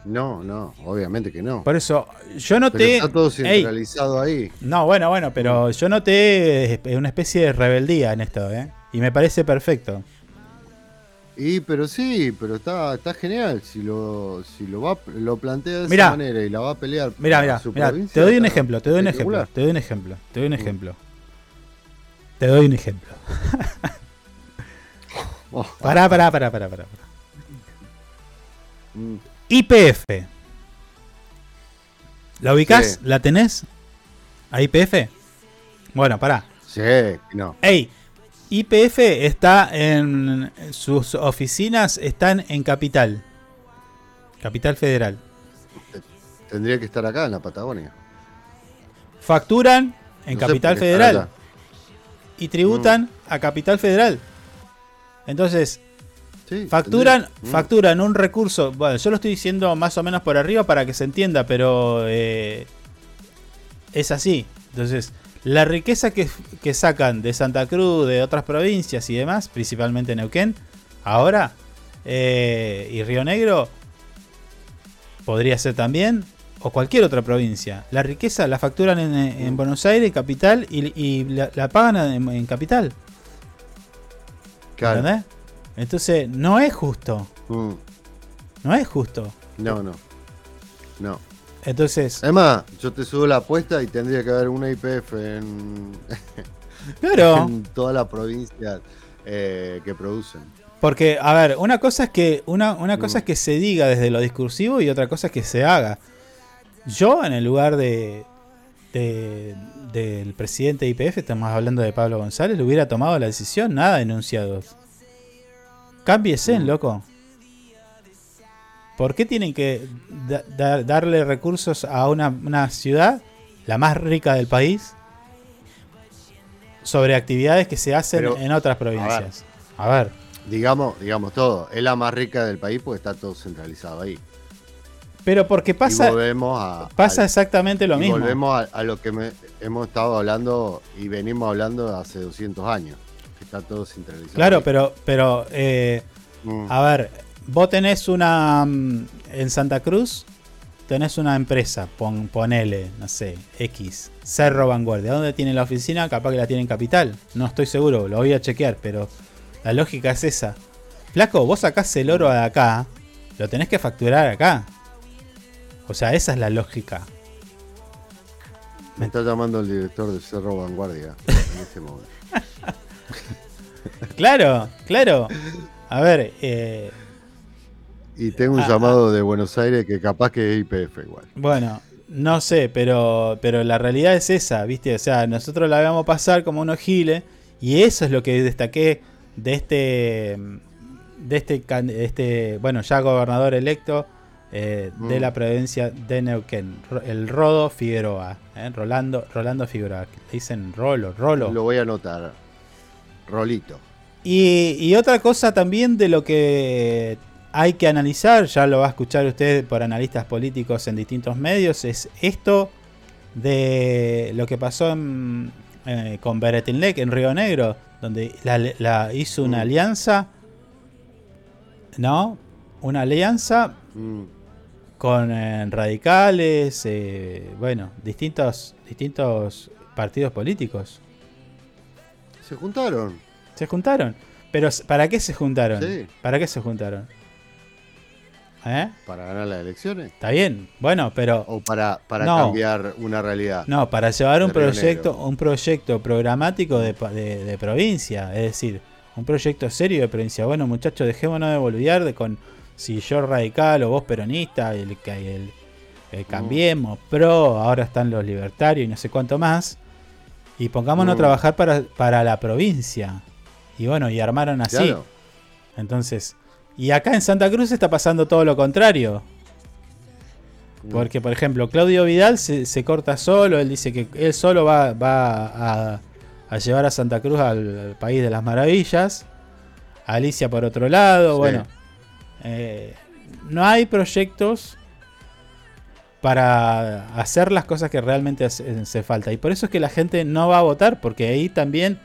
No, no, obviamente que no. Por eso, yo Pero noté. está todo centralizado ahí. no, bueno, bueno, pero yo noté una especie de rebeldía en esto, ¿eh? Y me parece perfecto. Y pero sí, pero está, está genial. Si lo, si lo va, lo plantea de Mirá. esa manera y la va a pelear. Mira, mira, te doy un ejemplo, te doy un ejemplo, te doy un ejemplo, te doy un ejemplo. Te doy un ejemplo. Pará, pará, pará, pará, pará. pará. Mm. IPF. ¿La ubicás? Sí. ¿La tenés? ¿A IPF? Bueno, pará. Sí, no. Ey, IPF está en. Sus oficinas están en Capital. Capital Federal. Tendría que estar acá en la Patagonia. Facturan en No Capital Federal. Y tributan a Capital Federal. Entonces, Sí, facturan, tendría- mm. facturan un recurso. Bueno, yo lo estoy diciendo más o menos por arriba para que se entienda, pero eh, es así. Entonces, la riqueza que, que sacan de Santa Cruz, de otras provincias y demás, principalmente Neuquén, ahora, eh, y Río Negro, podría ser también, o cualquier otra provincia. La riqueza la facturan en, en Buenos Aires, capital, y, y la, la pagan en, en capital. Claro. ¿Entendés? Entonces, no es justo. Mm. No es justo. No, no. No. Entonces, Además, yo te subo la apuesta y tendría que haber una IPF en, claro. en toda la provincia eh, que producen. Porque, a ver, una cosa es que una, una Mm. cosa es que se diga desde lo discursivo y otra cosa es que se haga. Yo, en el lugar de, de- del presidente de IPF, estamos hablando de Pablo González, le hubiera tomado la decisión, nada de enunciados. Cámbiese, Mm. loco. ¿Por qué tienen que da- da- darle recursos a una, una ciudad, la más rica del país, sobre actividades que se hacen Pero, en otras provincias? A ver. Digamos, digamos todo. Es la más rica del país porque está todo centralizado ahí. Pero porque pasa, a, pasa exactamente lo y mismo. Volvemos a, a lo que me- hemos estado hablando y venimos hablando hace 200 años. Está todo centralizado. Claro, pero, pero eh, Mm. a ver, vos tenés una mm, en Santa Cruz, tenés una empresa, pon, ponele, no sé, X, Cerro Vanguardia. ¿Dónde tiene la oficina? Capaz que la tiene en Capital. No estoy seguro, lo voy a chequear, pero la lógica es esa. Flaco, vos sacás el oro de acá, lo tenés que facturar acá. O sea, esa es la lógica. Me está llamando el director de Cerro Vanguardia en este momento. Claro, claro. A ver, eh, Y tengo un Ah, llamado de Buenos Aires que capaz que es IPF igual. Bueno, no sé, pero, pero la realidad es esa, ¿viste? O sea, nosotros la veamos pasar como unos giles y eso es lo que destaqué de este, de este, de este bueno, ya gobernador electo eh, de Mm. la provincia de Neuquén, el Rodo Figueroa, ¿eh? Rolando, Rolando Figueroa, le dicen Rolo, Rolo. Lo voy a anotar. Rolito. Y, y otra cosa también de lo que hay que analizar, ya lo va a escuchar usted por analistas políticos en distintos medios, es esto de lo que pasó en, eh, con Beretinlec en Río Negro, donde la, la hizo una Mm. alianza, ¿no? Una alianza Mm. con eh, radicales, eh, bueno, distintos, distintos partidos políticos. Se juntaron. Se juntaron. Pero ¿para qué se juntaron? Sí. ¿Para qué se juntaron? ¿Eh? Para ganar las elecciones. Está bien, bueno, pero... O para, para No. cambiar una realidad. No, para llevar un proyecto, un proyecto programático de, de- de provincia, es decir, un proyecto serio de provincia. Bueno, muchachos, dejémonos de boludear de con si yo radical o vos peronista, el, que- el, el cambiemos, pro, ahora están los libertarios y no sé cuánto más. Y pongámonos a trabajar para, para la provincia. Y bueno, y armaron así. Claro. Entonces, y acá en Santa Cruz está pasando todo lo contrario. Porque, por ejemplo, Claudio Vidal se, se corta solo, él dice que él solo va, va a, a llevar a Santa Cruz al, al País de las Maravillas. Alicia por otro lado, Sí. bueno. eh, no hay proyectos para hacer las cosas que realmente hace, hace falta. Y por eso es que la gente no va a votar, porque ahí también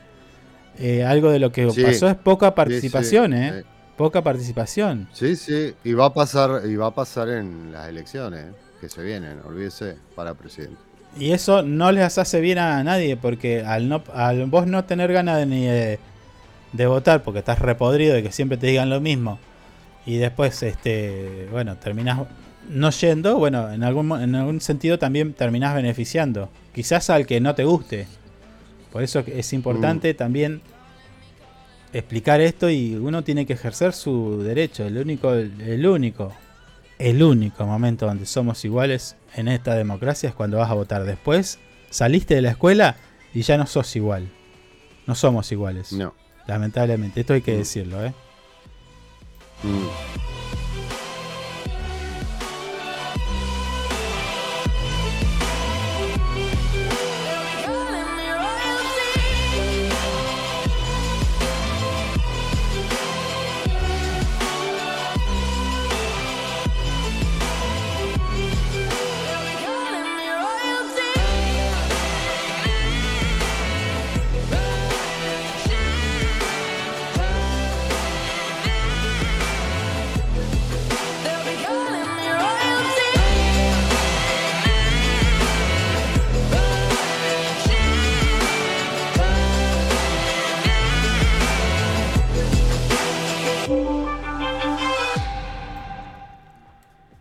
eh, algo de lo que Sí. pasó es poca Sí, sí, participación, ¿eh? Poca participación. Sí, sí, y va a pasar, y va a pasar en las elecciones eh, que se vienen, olvídese, para presidente. Y eso no les hace bien a nadie, porque al no al vos no tener ganas de, ni de, de votar, porque estás repodrido de que siempre te digan lo mismo, y después, este bueno, terminás no yendo, bueno, en algún, en algún sentido también terminás beneficiando. Quizás al que no te guste. Por eso es importante también explicar esto y uno tiene que ejercer su derecho. El único, el único, el único momento donde somos iguales en esta democracia es cuando vas a votar. Después saliste de la escuela y ya no sos igual. No somos iguales. No. Lamentablemente, esto hay que decirlo, ¿eh? Mm.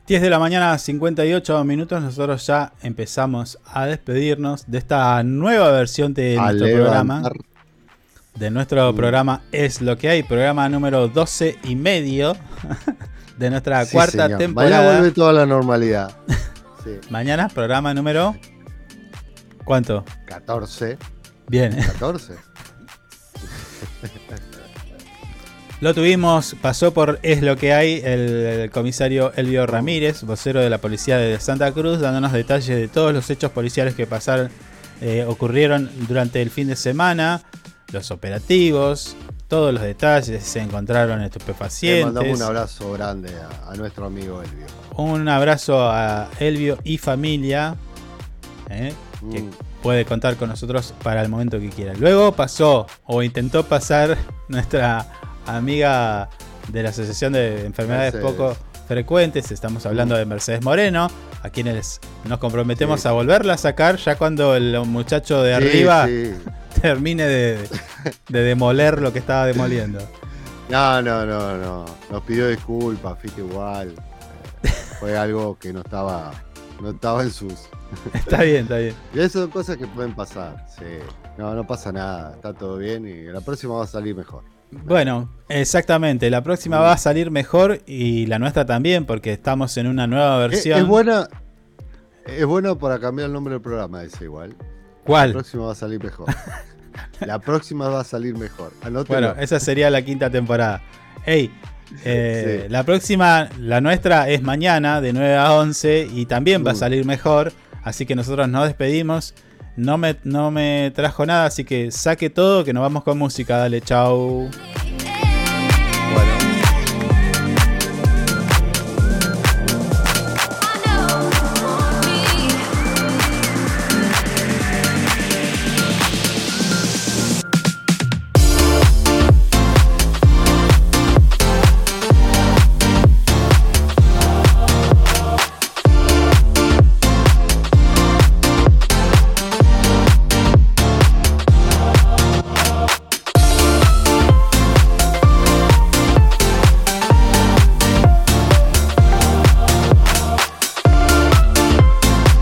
...10 de la mañana, 58 minutos, nosotros ya empezamos a despedirnos de esta nueva versión de A nuestro levantar. programa. De nuestro programa Es lo que hay, programa número 12 y medio de nuestra Sí, cuarta señor. temporada. Mañana vuelve toda la normalidad. Sí. Mañana, programa número. ¿Cuánto? 14. Bien. 14. Lo tuvimos, pasó por Es lo que hay el, comisario Elvio Ramírez, vocero de la policía de Santa Cruz, dándonos detalles de todos los hechos policiales que pasaron, eh, ocurrieron durante el fin de semana, los operativos, todos los detalles, se encontraron Le estupefacientes. mandamos un abrazo grande a, a nuestro amigo Elvio. Un abrazo a Elvio y familia, eh, que Mm. puede contar con nosotros para el momento que quiera. Luego pasó, o intentó pasar, nuestra amiga de la Asociación de Enfermedades Mercedes. Poco Frecuentes, estamos hablando de Mercedes Moreno, a quienes nos comprometemos Sí. a volverla a sacar ya cuando el muchacho de Sí, arriba sí. termine de, de demoler lo que estaba demoliendo. No, no, no, no. Nos pidió disculpas, fíjate igual. Eh, fue algo que no estaba, no estaba en sus. Está bien, está bien. Y esas son cosas que pueden pasar. Sí. No, no pasa nada. Está todo bien y la próxima va a salir mejor. Bueno, exactamente. La próxima va a salir mejor y la nuestra también, porque estamos en una nueva Es, versión. es buena. Es bueno para cambiar el nombre del programa ese igual. ¿Cuál? La próxima va a salir mejor. La próxima va a salir mejor. Anótelo. Bueno, esa sería la quinta temporada. Ey, eh, Sí. la próxima, la nuestra es mañana de 9 a 11 y también va a Mm. salir mejor. Así que nosotros nos despedimos. No me, no me trajo nada, así que saque todo que nos vamos con música. Dale, chau.